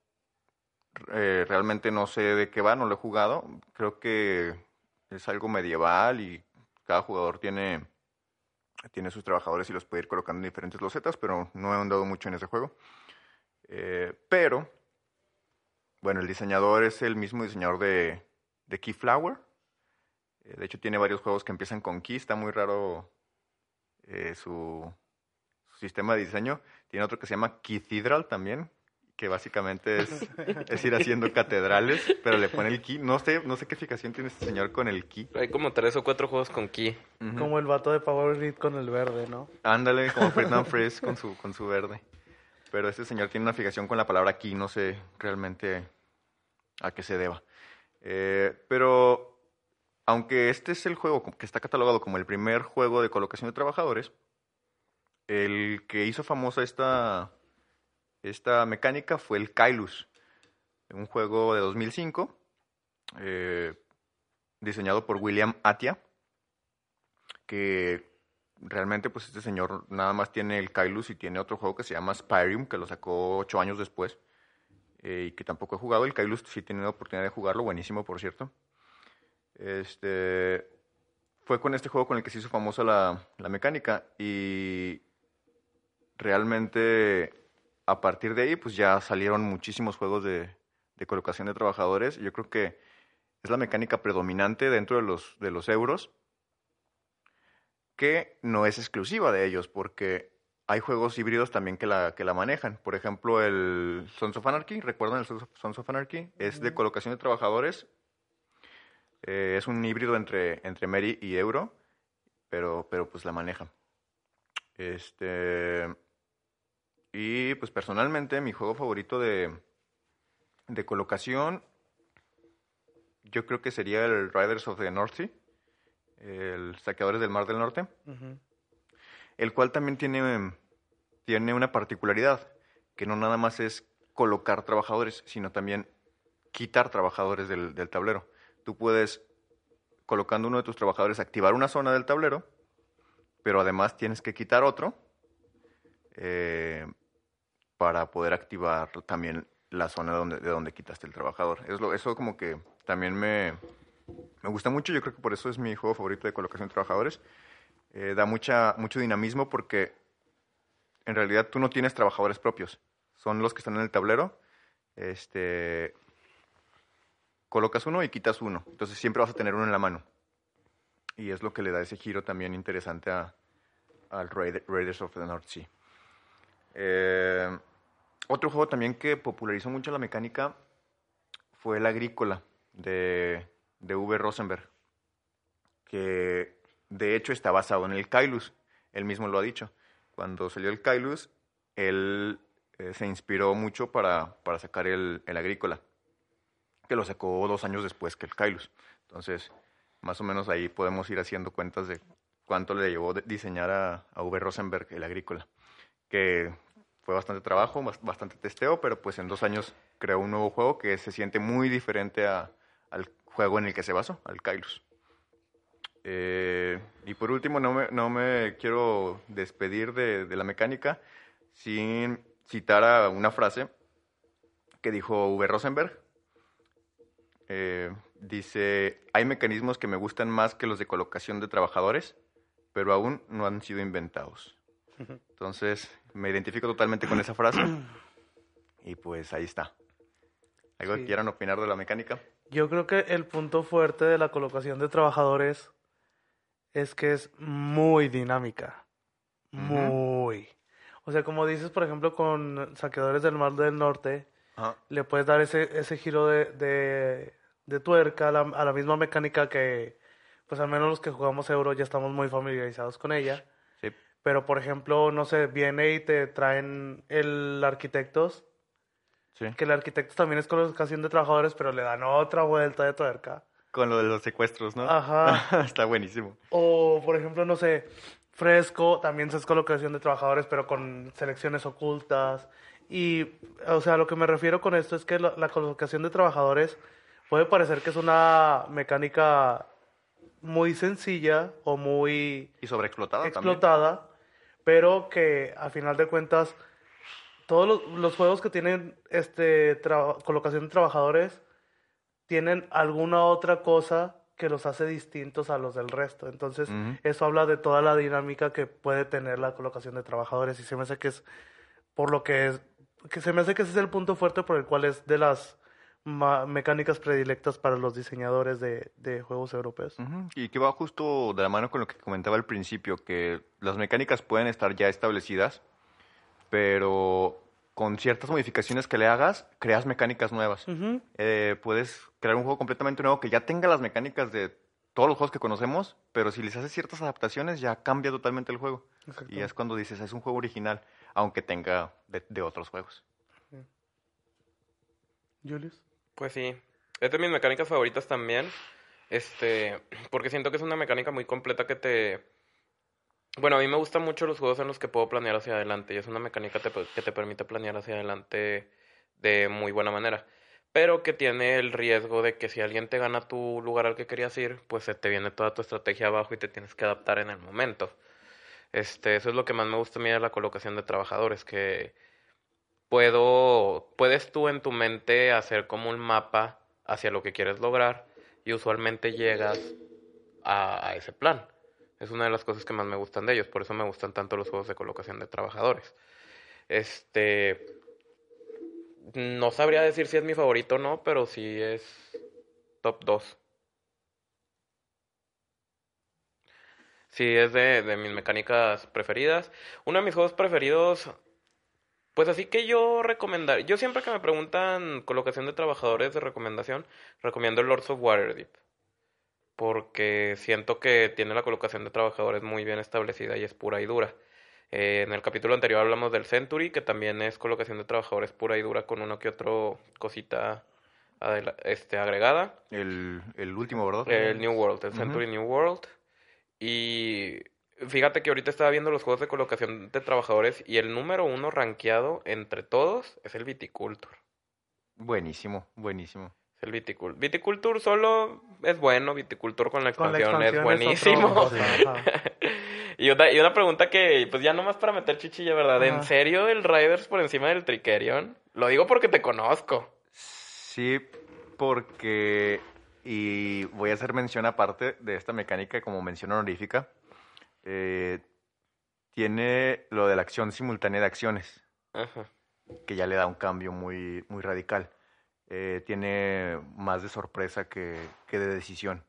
A: realmente no sé de qué va, no lo he jugado. Creo que es algo medieval y cada jugador tiene, tiene sus trabajadores y los puede ir colocando en diferentes losetas, pero no he andado mucho en ese juego. Eh, pero, bueno, el diseñador es el mismo diseñador de, de Keyflower. Eh, de hecho, tiene varios juegos que empiezan con Key. Está muy raro eh, su, su sistema de diseño. Tiene otro que se llama Cathedral también, que básicamente es, es ir haciendo catedrales, pero le pone el Key. No sé, no sé qué fijación tiene este señor con el Key.
C: Hay como tres o cuatro juegos con Key.
A: Ujú.
B: Como el vato de Power Grid con el verde, ¿no?
A: Ándale, como Ferdinand Fresh con su, con su verde. Pero este señor tiene una fijación con la palabra aquí, no sé realmente a qué se deba. Eh, pero aunque este es el juego que está catalogado como el primer juego de colocación de trabajadores, el que hizo famosa esta, esta mecánica fue el Kailus, un juego de 2005, eh, diseñado por William Atia, que realmente pues este señor nada más tiene el Kailus y tiene otro juego que se llama Spyrium, que lo sacó ocho años después eh, y que tampoco he jugado. El Kailus sí tenido la oportunidad de jugarlo, buenísimo por cierto. Este fue con este juego con el que se hizo famosa la, la mecánica y realmente a partir de ahí pues ya salieron muchísimos juegos de, de colocación de trabajadores. Yo creo que es la mecánica predominante dentro de los, de los euros que no es exclusiva de ellos, porque hay juegos híbridos también que la, que la manejan. Por ejemplo, el Sons of Anarchy, ¿recuerdan el Sons of- Anarchy? Es de colocación de trabajadores. Eh, es un híbrido entre, entre Meri y Euro, pero, pero pues la manejan. Este. Y pues personalmente, mi juego favorito de, de colocación, yo creo que sería el Riders of the North Sea, el Saqueadores del Mar del Norte el cual también tiene, tiene una particularidad, que no nada más es colocar trabajadores, sino también quitar trabajadores del, del tablero. Tú puedes, colocando uno de tus trabajadores, activar una zona del tablero, pero además tienes que quitar otro eh, para poder activar también la zona donde, de donde quitaste el trabajador. Es lo- eso como que también me, me gusta mucho, yo creo que por eso es mi juego favorito de colocación de trabajadores. Eh, da mucha, mucho dinamismo porque en realidad tú no tienes trabajadores propios, son los que están en el tablero. Este, colocas uno y quitas uno, entonces siempre vas a tener uno en la mano. Y es lo que le da ese giro también interesante a, al Raid- Raiders of the North Sea. Eh, otro juego también que popularizó mucho la mecánica fue el Agrícola de, de V. Rosenberg, que de hecho está basado en el Kailus. Él mismo lo ha dicho. Cuando salió el Kailus, él eh, se inspiró mucho para, para sacar el, el Agrícola, que lo sacó dos años después que el Kailus. Entonces, más o menos ahí podemos ir haciendo cuentas de cuánto le llevó diseñar a, a V. Rosenberg el Agrícola, que fue bastante trabajo, bas- bastante testeo, pero pues en dos años creó un nuevo juego que se siente muy diferente al juego en el que se basó, al Kailus. Eh, y por último, no me, no me quiero despedir de, de la mecánica sin citar a una frase que dijo V. Rosenberg. Eh, dice, hay mecanismos que me gustan más que los de colocación de trabajadores, pero aún no han sido inventados. Entonces, me identifico totalmente con esa frase Y pues ahí está. ¿Algo que quieran opinar de la mecánica?
B: Yo creo que el punto fuerte de la colocación de trabajadores es que es muy dinámica. Muy. O sea, como dices, por ejemplo, con saqueadores del Mar del Norte, le puedes dar ese, ese giro de, de, de tuerca a la, a la misma mecánica que, pues al menos los que jugamos Euro ya estamos muy familiarizados con ella. Pero, por ejemplo, no sé, viene y te traen el Arquitectos,
A: Sí.
B: que el Arquitectos también es colocación de trabajadores, pero le dan otra vuelta de tuerca.
A: Con lo de los secuestros, ¿no?
B: Ajá.
A: está buenísimo.
B: O, por ejemplo, no sé, Fresco también es colocación de trabajadores, pero con selecciones ocultas. Y, o sea, lo que me refiero con esto es que la, la colocación de trabajadores puede parecer que es una mecánica muy sencilla o muy
A: Y sobreexplotada
B: explotada, pero que a final de cuentas todos los, los juegos que tienen este tra- colocación de trabajadores tienen alguna otra cosa que los hace distintos a los del resto. Entonces, eso habla de toda la dinámica que puede tener la colocación de trabajadores y se me hace que es por lo que es que se me hace que ese es el punto fuerte por el cual es de las mecánicas predilectas para los diseñadores de, de juegos europeos.
A: Y que va justo de la mano con lo que comentaba al principio, que las mecánicas pueden estar ya establecidas, pero con ciertas modificaciones que le hagas, creas mecánicas nuevas. Eh, puedes crear un juego completamente nuevo que ya tenga las mecánicas de todos los juegos que conocemos, pero si les haces ciertas adaptaciones ya cambia totalmente el juego. Y es cuando dices, es un juego original, aunque tenga de, de otros juegos.
B: Julius.
C: Pues sí, es de mis mecánicas favoritas también, este, porque siento que es una mecánica muy completa que te... Bueno, a mí me gustan mucho los juegos en los que puedo planear hacia adelante y es una mecánica te- que te permite planear hacia adelante de muy buena manera, pero que tiene el riesgo de que si alguien te gana tu lugar al que querías ir, pues se te viene toda tu estrategia abajo y te tienes que adaptar en el momento. Este, eso es lo que más me gusta a mí de la colocación de trabajadores, que puedo, puedes tú en tu mente hacer como un mapa hacia lo que quieres lograr y usualmente llegas a, ese plan. Es una de las cosas que más me gustan de ellos, por eso me gustan tanto los juegos de colocación de trabajadores. Este, no sabría decir si es mi favorito o no, pero sí es top 2. Sí, es de, de mis mecánicas preferidas. Uno de mis juegos preferidos, pues así que yo recomendar. Yo siempre que me preguntan colocación de trabajadores de recomendación, recomiendo el Lords of Waterdeep. Porque siento que tiene la colocación de trabajadores muy bien establecida y es pura y dura. Eh, en el capítulo anterior hablamos del Century, que también es colocación de trabajadores pura y dura con uno que otro cosita este, agregada.
A: El, el último, ¿verdad?
C: El New World, el. Century New World. Y fíjate que ahorita estaba viendo los juegos de colocación de trabajadores y el número uno rankeado entre todos es el Viticulture.
A: Buenísimo, buenísimo.
C: Es el Viticulture. Viticulture solo es bueno, Viticulture con la
B: Con la
C: expansión, es buenísimo. y, una, y una pregunta que, pues ya nomás para meter chichilla, ¿verdad? ¿En
B: Ajá.
C: serio el Riders por encima del Trickerion? Lo digo porque te conozco.
A: Sí, porque, y voy a hacer mención aparte de esta mecánica como mención honorífica, eh, tiene lo de la acción simultánea de acciones,
C: Ajá.
A: que ya le da un cambio muy, muy radical. Eh, tiene más de sorpresa que, que de decisión,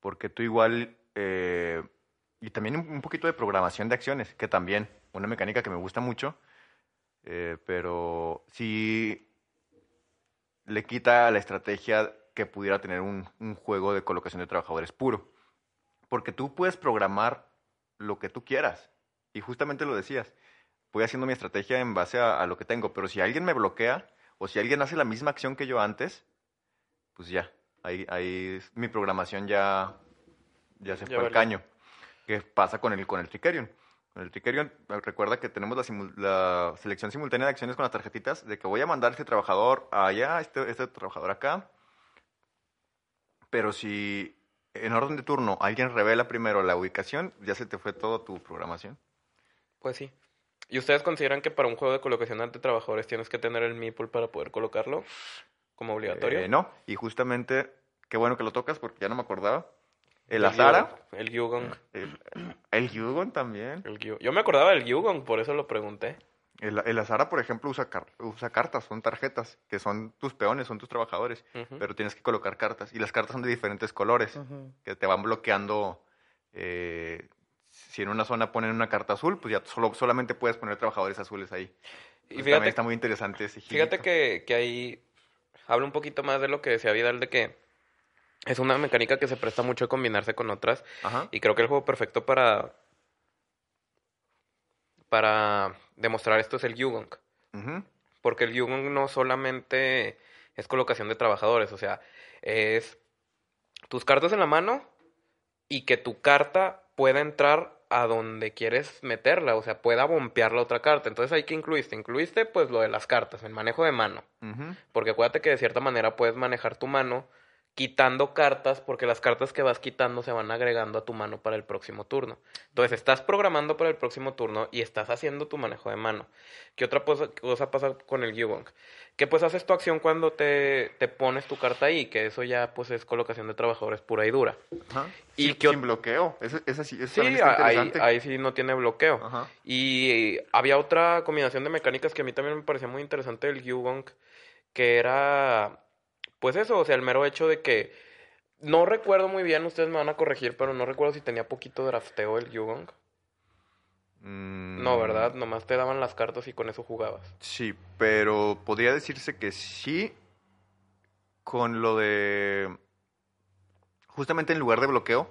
A: porque tú igual, eh, y también un, un poquito de programación de acciones, que también, una mecánica que me gusta mucho, pero sí le quita la estrategia que pudiera tener un, un juego de colocación de trabajadores puro. Porque tú puedes programar lo que tú quieras. Y justamente lo decías. Voy haciendo mi estrategia en base a, a lo que tengo. Pero si alguien me bloquea o si alguien hace la misma acción que yo antes, pues ya. Ahí, ahí mi programación ya, ya se
C: Ya
A: fue al caño. ¿Qué pasa con el, con el Tricerion? Con el Tricerion, eh, recuerda que tenemos la selección simultánea de acciones con las tarjetitas de que voy a mandar este trabajador allá, este, este trabajador acá. Pero si en orden de turno alguien revela primero la ubicación, ya se te fue toda tu programación.
C: Pues sí. ¿Y ustedes consideran que para un juego de colocación de trabajadores tienes que tener el meeple para poder colocarlo como obligatorio?
A: Eh, no, y justamente, qué bueno que lo tocas porque ya no me acordaba. El
C: El
A: Azara,
C: Yugong, El Yugong.
A: el, el Hugon también.
C: el Yo me acordaba del Yugong, por eso lo pregunté.
A: El, el Azara, por ejemplo, usa, car- usa cartas, son tarjetas, que son tus peones, son tus trabajadores, pero tienes que colocar cartas. Y las cartas son de diferentes colores, que te van bloqueando. eh, si en una zona ponen una carta azul, pues ya solo, solamente puedes poner trabajadores azules ahí.
C: Y
A: Entonces, también
C: fíjate,
A: está muy interesante ese
C: fíjate
A: girito.
C: que, que ahí habla un poquito más de lo que decía Vidal, de que es una mecánica que se presta mucho a combinarse con otras.
A: Ajá.
C: Y creo que el juego perfecto para, para demostrar esto es el Yugong. Porque el Yugong no solamente es colocación de trabajadores, o sea, es tus cartas en la mano y que tu carta pueda entrar a donde quieres meterla, o sea, pueda bompear la otra carta. Entonces, ¿ahí qué incluiste? Incluiste, pues, lo de las cartas, el manejo de mano. Porque acuérdate que de cierta manera puedes manejar tu mano quitando cartas, porque las cartas que vas quitando se van agregando a tu mano para el próximo turno. Entonces, estás programando para el próximo turno y estás haciendo tu manejo de mano. ¿Qué otra cosa, pasa con el Yugong? Que pues haces tu acción cuando te, te pones tu carta ahí, que eso ya pues es colocación de trabajadores pura y dura.
A: Ajá.
C: ¿Y
A: sin, bloqueo. Eso, eso sí, eso
C: Sí, ahí, sí no tiene bloqueo.
A: Ajá.
C: Y había otra combinación de mecánicas que a mí también me parecía muy interesante del Yugong, que era, pues eso, o sea, el mero hecho de que, no recuerdo muy bien, ustedes me van a corregir, pero no recuerdo si tenía poquito drafteo el Yugong.
A: Mm,
C: No, ¿verdad? Nomás te daban las cartas y con eso jugabas.
A: Sí, pero podría decirse que sí con lo de... Justamente en lugar de bloqueo,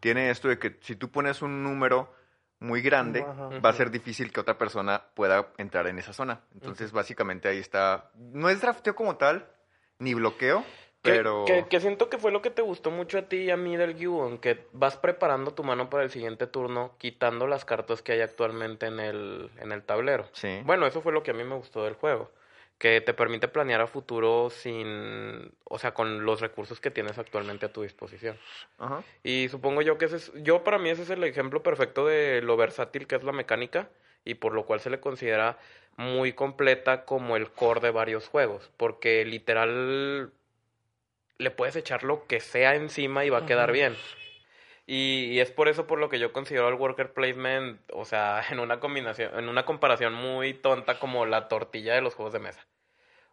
A: tiene esto de que si tú pones un número muy grande,
B: Ajá.
A: va a ser difícil que otra persona pueda entrar en esa zona. Entonces, básicamente ahí está... No es drafteo como tal, ni bloqueo,
C: Que,
A: pero...
C: que, que siento que fue lo que te gustó mucho a ti y a mí del Yugong, que vas preparando tu mano para el siguiente turno, quitando las cartas que hay actualmente en el, en el tablero.
A: Sí.
C: Bueno, eso fue lo que a mí me gustó del juego. Que te permite planear a futuro sin. O sea, con los recursos que tienes actualmente a tu disposición.
A: Ajá.
C: Y supongo yo que ese es. Yo, para mí, ese es el ejemplo perfecto de lo versátil que es la mecánica. Y por lo cual se le considera muy completa como el core de varios juegos. Porque literal. Le puedes echar lo que sea encima y va a quedar bien. Y, y es por eso por lo que yo considero el worker placement, o sea, en una combinación, en una comparación muy tonta como la tortilla de los juegos de mesa.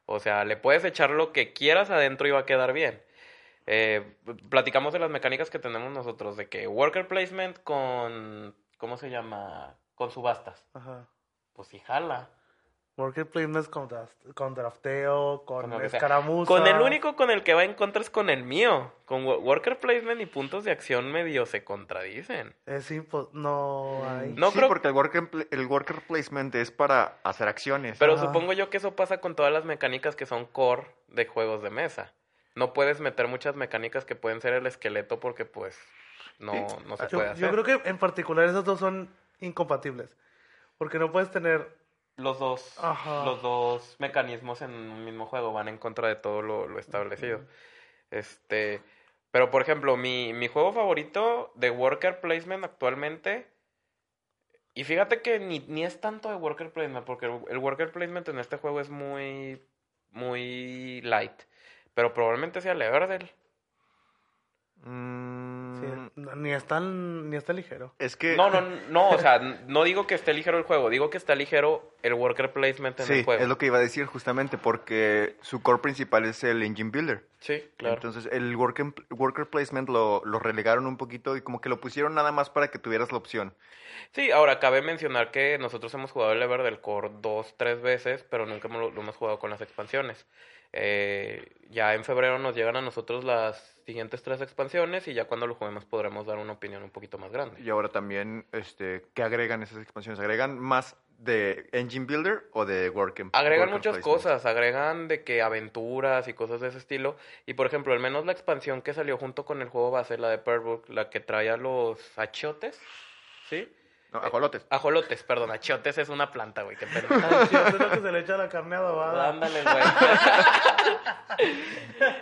C: O sea, le puedes echar lo que quieras adentro y va a quedar bien. Eh, platicamos de las mecánicas que tenemos nosotros, de que worker placement con, ¿cómo se llama? Con subastas.
B: Ajá.
C: Pues sí, jala.
B: Worker placements con, con drafteo, con,
C: Con
B: escaramuza.
C: Con el único con el que va en contra es con el mío. Con wo- worker placement y puntos de acción medio se contradicen.
B: Es impo- no hay.
C: No
A: sí,
C: creo-
A: porque el worker, el worker placement es para hacer acciones.
C: Pero
B: Ajá.
C: supongo yo que eso pasa con todas las mecánicas que son core de juegos de mesa. No puedes meter muchas mecánicas que pueden ser el esqueleto porque pues no,
A: Sí.
C: no se
B: Yo,
C: puede
B: yo
C: hacer.
B: creo que en particular esos dos son incompatibles. Porque no puedes tener.
C: Los dos,
B: Ajá.
C: los dos mecanismos en un mismo juego van en contra de todo lo, lo establecido. Este, pero por ejemplo, mi, mi juego favorito de worker placement actualmente, y fíjate que ni, ni es tanto de worker placement, porque el, el worker placement en este juego es muy, muy light, pero probablemente sea el Everdell.
B: Ni es tan, ni está ligero.
A: Es que...
C: No, no, no, o sea, no digo que esté ligero el juego, digo que está ligero el worker placement en
A: Sí,
C: el juego.
A: es lo que iba a decir justamente, porque su core principal es el engine builder.
C: Sí, claro.
A: Entonces, el worker, worker placement lo, lo relegaron un poquito y como que lo pusieron nada más para que tuvieras la opción.
C: Sí, ahora cabe mencionar que nosotros hemos jugado el Ever del Core dos, tres veces, pero nunca hemos- lo hemos jugado con las expansiones. Eh, ya en febrero nos llegan a nosotros las siguientes tres expansiones y ya cuando lo juguemos podremos dar una opinión un poquito más grande.
A: Y ahora también, este, ¿qué agregan esas expansiones? ¿Agregan más de engine builder o de worker
C: Agregan
A: worker
C: muchas cosas, agregan de que aventuras y cosas de ese estilo. Y por ejemplo, al menos la expansión que salió junto con el juego base, la de Pearlbook, la que trae a los achiotes, ¿sí?
A: No, ajolotes.
C: Ajolotes, perdón, achiotes es una planta, güey, qué pena.
B: Es lo que se le echa a la carne adobada.
C: Ándale, güey.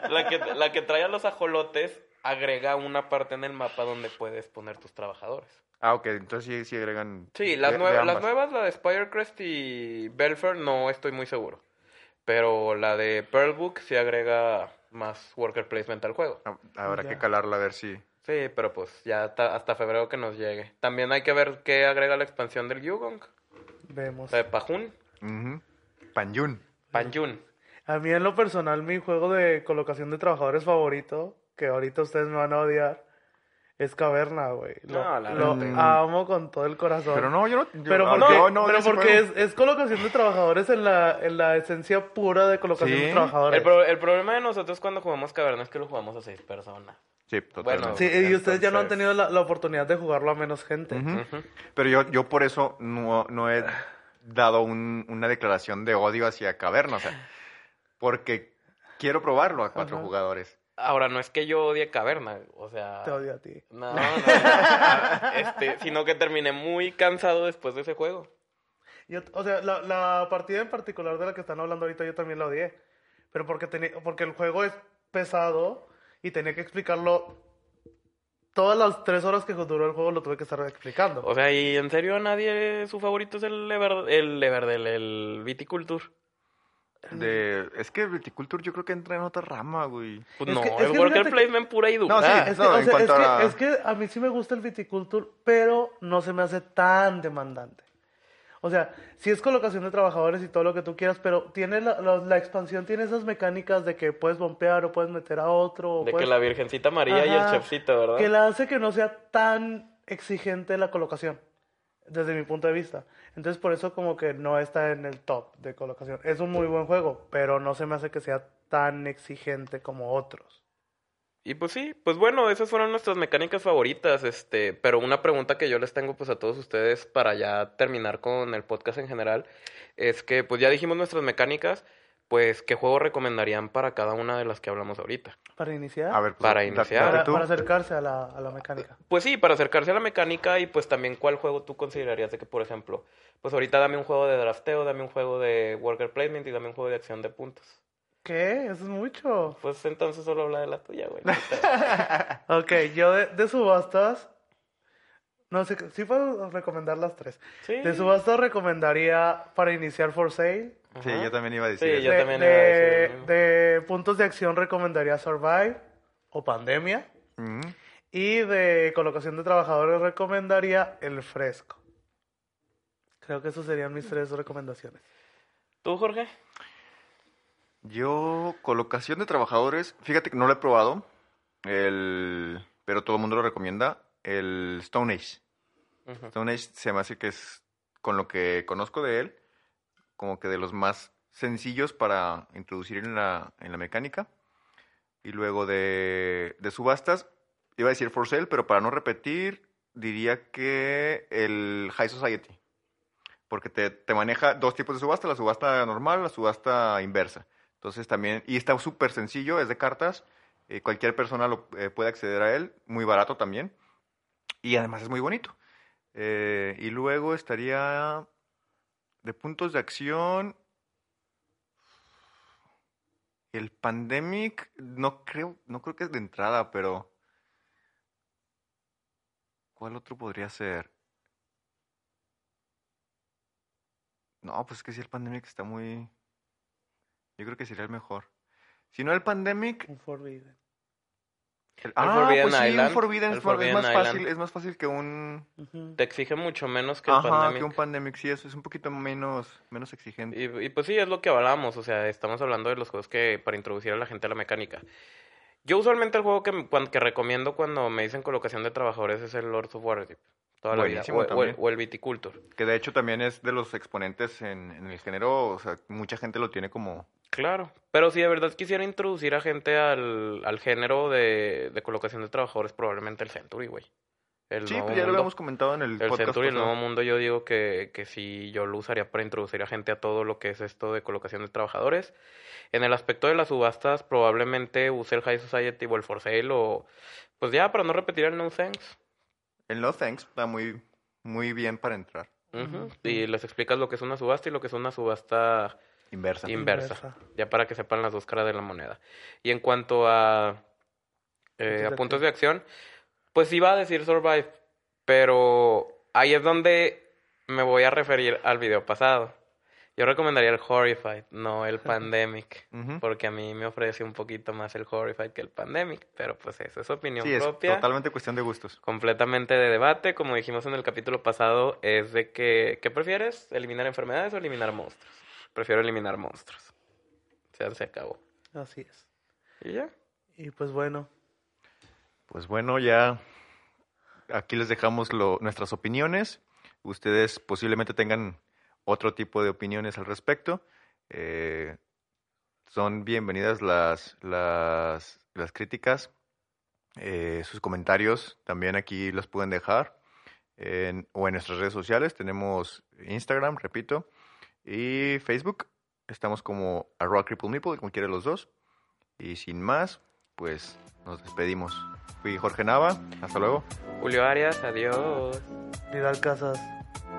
C: la, que, la que trae a los ajolotes agrega una parte en el mapa donde puedes poner tus trabajadores.
A: Ah, ok, entonces sí, sí agregan...
C: Sí, las,
A: de- de
C: nuevas, las nuevas, la de Spirecrest y Belfer, no estoy muy seguro. Pero la de Pearlbook sí agrega más worker placement al juego.
A: Ah, Habrá
B: Ya.
A: que calarla a ver si...
C: Sí, pero pues ya hasta, hasta febrero que nos llegue. También hay que ver qué agrega la expansión del Yugong,
B: Vemos.
C: la de Pajun.
A: Ujú. Panyun.
C: Panjun.
B: A mí en lo personal mi juego de colocación de trabajadores favorito, que ahorita ustedes me van a odiar, es Caverna, güey. Lo,
C: No, la
B: lo amo con todo el corazón.
A: Pero no, yo no. yo-
B: Pero porque,
A: yo no
B: pero porque es, es colocación de trabajadores en la, en la esencia pura de colocación
A: Sí.
B: de trabajadores.
C: El, pro- el problema de nosotros cuando jugamos Caverna es que lo jugamos a seis personas.
A: Sí, totalmente.
B: Sí, y ustedes ya no han tenido la, la oportunidad de jugarlo a menos gente.
A: Pero yo, yo por eso no, no he dado un- una declaración de odio hacia Caverna, o sea, porque quiero probarlo a cuatro
B: Ajá.
A: jugadores.
C: Ahora, no es que yo odie Caverna, o sea...
B: Te odio a ti.
C: No, no, no, este, sino que terminé muy cansado después de ese juego.
B: Yo, o sea, la, la partida en particular de la que están hablando ahorita yo también la odié. Pero porque, tenía, porque el juego es pesado y tenía que explicarlo. Todas las tres horas que duró el juego lo tuve que estar explicando.
C: O sea, y en serio a nadie su favorito es el Ever, el Everdell, el Viticulture.
A: De, es que Viticulture yo creo que entra en otra rama, güey.
C: Pues
B: Es
C: no,
B: que- es
C: el worker
B: que-
C: placement pura y dura.
A: No, sí,
B: es, que,
A: no,
B: o
A: en
B: sea, es, que,
A: a-
B: es que a mí sí me gusta el viticulture, pero no se me hace tan demandante. O sea, sí es colocación de trabajadores y todo lo que tú quieras, pero tiene la, la- la expansión tiene esas mecánicas de que puedes bompear o puedes meter a otro. o
C: De que la Virgencita María y el chefcito, ¿verdad?
B: Que la hace que no sea tan exigente la colocación, desde mi punto de vista. Entonces, por eso como que no está en el top de colocación. Es un muy buen juego, pero no se me hace que sea tan exigente como otros.
C: Y pues sí, pues bueno, esas fueron nuestras mecánicas favoritas, este, pero una pregunta que yo les tengo pues a todos ustedes para ya terminar con el podcast en general, es que pues ya dijimos nuestras mecánicas, pues ¿qué juego recomendarían para cada una de las que hablamos ahorita?
B: Para iniciar,
A: A ver, pues,
C: Para iniciar.
B: para,
A: tú.
B: para acercarse a la, a la mecánica.
C: Pues sí, para acercarse a la mecánica y pues también cuál juego tú considerarías de que, por ejemplo, pues ahorita dame un juego de drafteo, dame un juego de worker placement y dame un juego de acción de puntos.
B: ¿Qué? Eso es mucho.
C: Pues entonces solo habla de la tuya, güey.
B: Ok, yo de, de subastas. No sé, sí puedo recomendar las tres.
C: Sí.
B: De subastas recomendaría para iniciar For Sale.
A: Sí, yo también iba a decir
C: Sí,
A: eso.
C: yo
B: de,
C: también iba a decir
B: de, de puntos de acción recomendaría Survive o Pandemia.
A: Ujú.
B: Y de colocación de trabajadores recomendaría El Fresco. Creo que esas serían mis tres recomendaciones.
C: ¿Tú, Jorge?
A: Yo, colocación de trabajadores, fíjate que no lo he probado, el, pero todo el mundo lo recomienda, el Stone Age. Stone Age se me hace que es, con lo que conozco de él, como que de los más sencillos para introducir en la, en la mecánica. Y luego de, de subastas, iba a decir For Sale, pero para no repetir, diría que el High Society. Porque te, te maneja dos tipos de subasta, la subasta normal, la subasta inversa. Entonces también, y está súper sencillo, es de cartas, eh, cualquier persona lo, eh, puede acceder a él, muy barato también, y además es muy bonito. Eh, y luego estaría de puntos de acción, el Pandemic, no creo, no creo que es de entrada, pero ¿cuál otro podría ser? No, pues es que si el Pandemic está muy... Yo creo que sería el mejor. Si no el Pandemic...
B: Un Forbidden.
A: El- ah,
C: Forbidden
A: pues sí, un Forbidden,
C: el
A: es, más- es
C: Forbidden
A: más
C: Island.
A: fácil, es más fácil que un...
C: Te exige mucho menos que el
A: Ajá,
C: Pandemic.
A: que un Pandemic, sí, eso es un poquito menos, menos exigente.
C: Y, y pues sí, es lo que hablamos, o sea, estamos hablando de los juegos que para introducir a la gente a la mecánica. Yo usualmente el juego que, que recomiendo cuando me dicen colocación de trabajadores es el Lords of Waterdeep, toda la vida, o, o el, o el Viticulture.
A: Que de hecho también es de los exponentes en, en el género, o sea, mucha gente lo tiene como...
C: Claro, pero si de verdad quisiera introducir a gente al, al género de, de colocación de trabajadores, probablemente el Century, güey. El
A: Sí, pues ya lo habíamos comentado en el,
C: El
A: podcast
C: Century, el nuevo mundo, yo digo que, que sí, yo lo usaría para introducir a gente a todo lo que es esto de colocación de trabajadores. En el aspecto de las subastas, probablemente use el High Society o el For Sale o, pues ya, para no repetir el No Thanks.
A: El No Thanks está muy, muy bien para entrar.
C: Ujú. Y les explicas lo que es una subasta y lo que es una subasta
A: Inversa.
C: inversa,
B: Inversa.
C: ya para que sepan las dos caras de la moneda. Y en cuanto a, eh,
B: Puntos
C: a
B: de
C: puntos de acción, pues iba a decir Survive, pero ahí es donde me voy a referir al video pasado. Yo recomendaría el Horrified, no el Pandemic. Porque a mí me ofrece un poquito más el Horrified que el Pandemic. Pero pues eso es opinión
A: Sí, es
C: propia.
A: totalmente cuestión de gustos.
C: completamente de debate. Como dijimos en el capítulo pasado, es de que, ¿qué prefieres? ¿Eliminar enfermedades o eliminar monstruos? Prefiero eliminar monstruos. O sea, se acabó.
B: Así es.
C: ¿Y ya?
B: Y pues bueno,
A: Pues bueno, ya aquí les dejamos lo- nuestras opiniones. Ustedes posiblemente tengan otro tipo de opiniones al respecto. Eh, son bienvenidas las, las, las críticas. Eh, sus comentarios también aquí los pueden dejar. En- o en nuestras redes sociales. Tenemos Instagram, repito, y Facebook. Estamos como arroba cripple nipple, cualquiera de los dos. Y sin más, pues nos despedimos. Fui Jorge Nava, hasta luego.
C: Julio Arias, adiós.
B: Vidal Casas,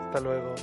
B: hasta luego.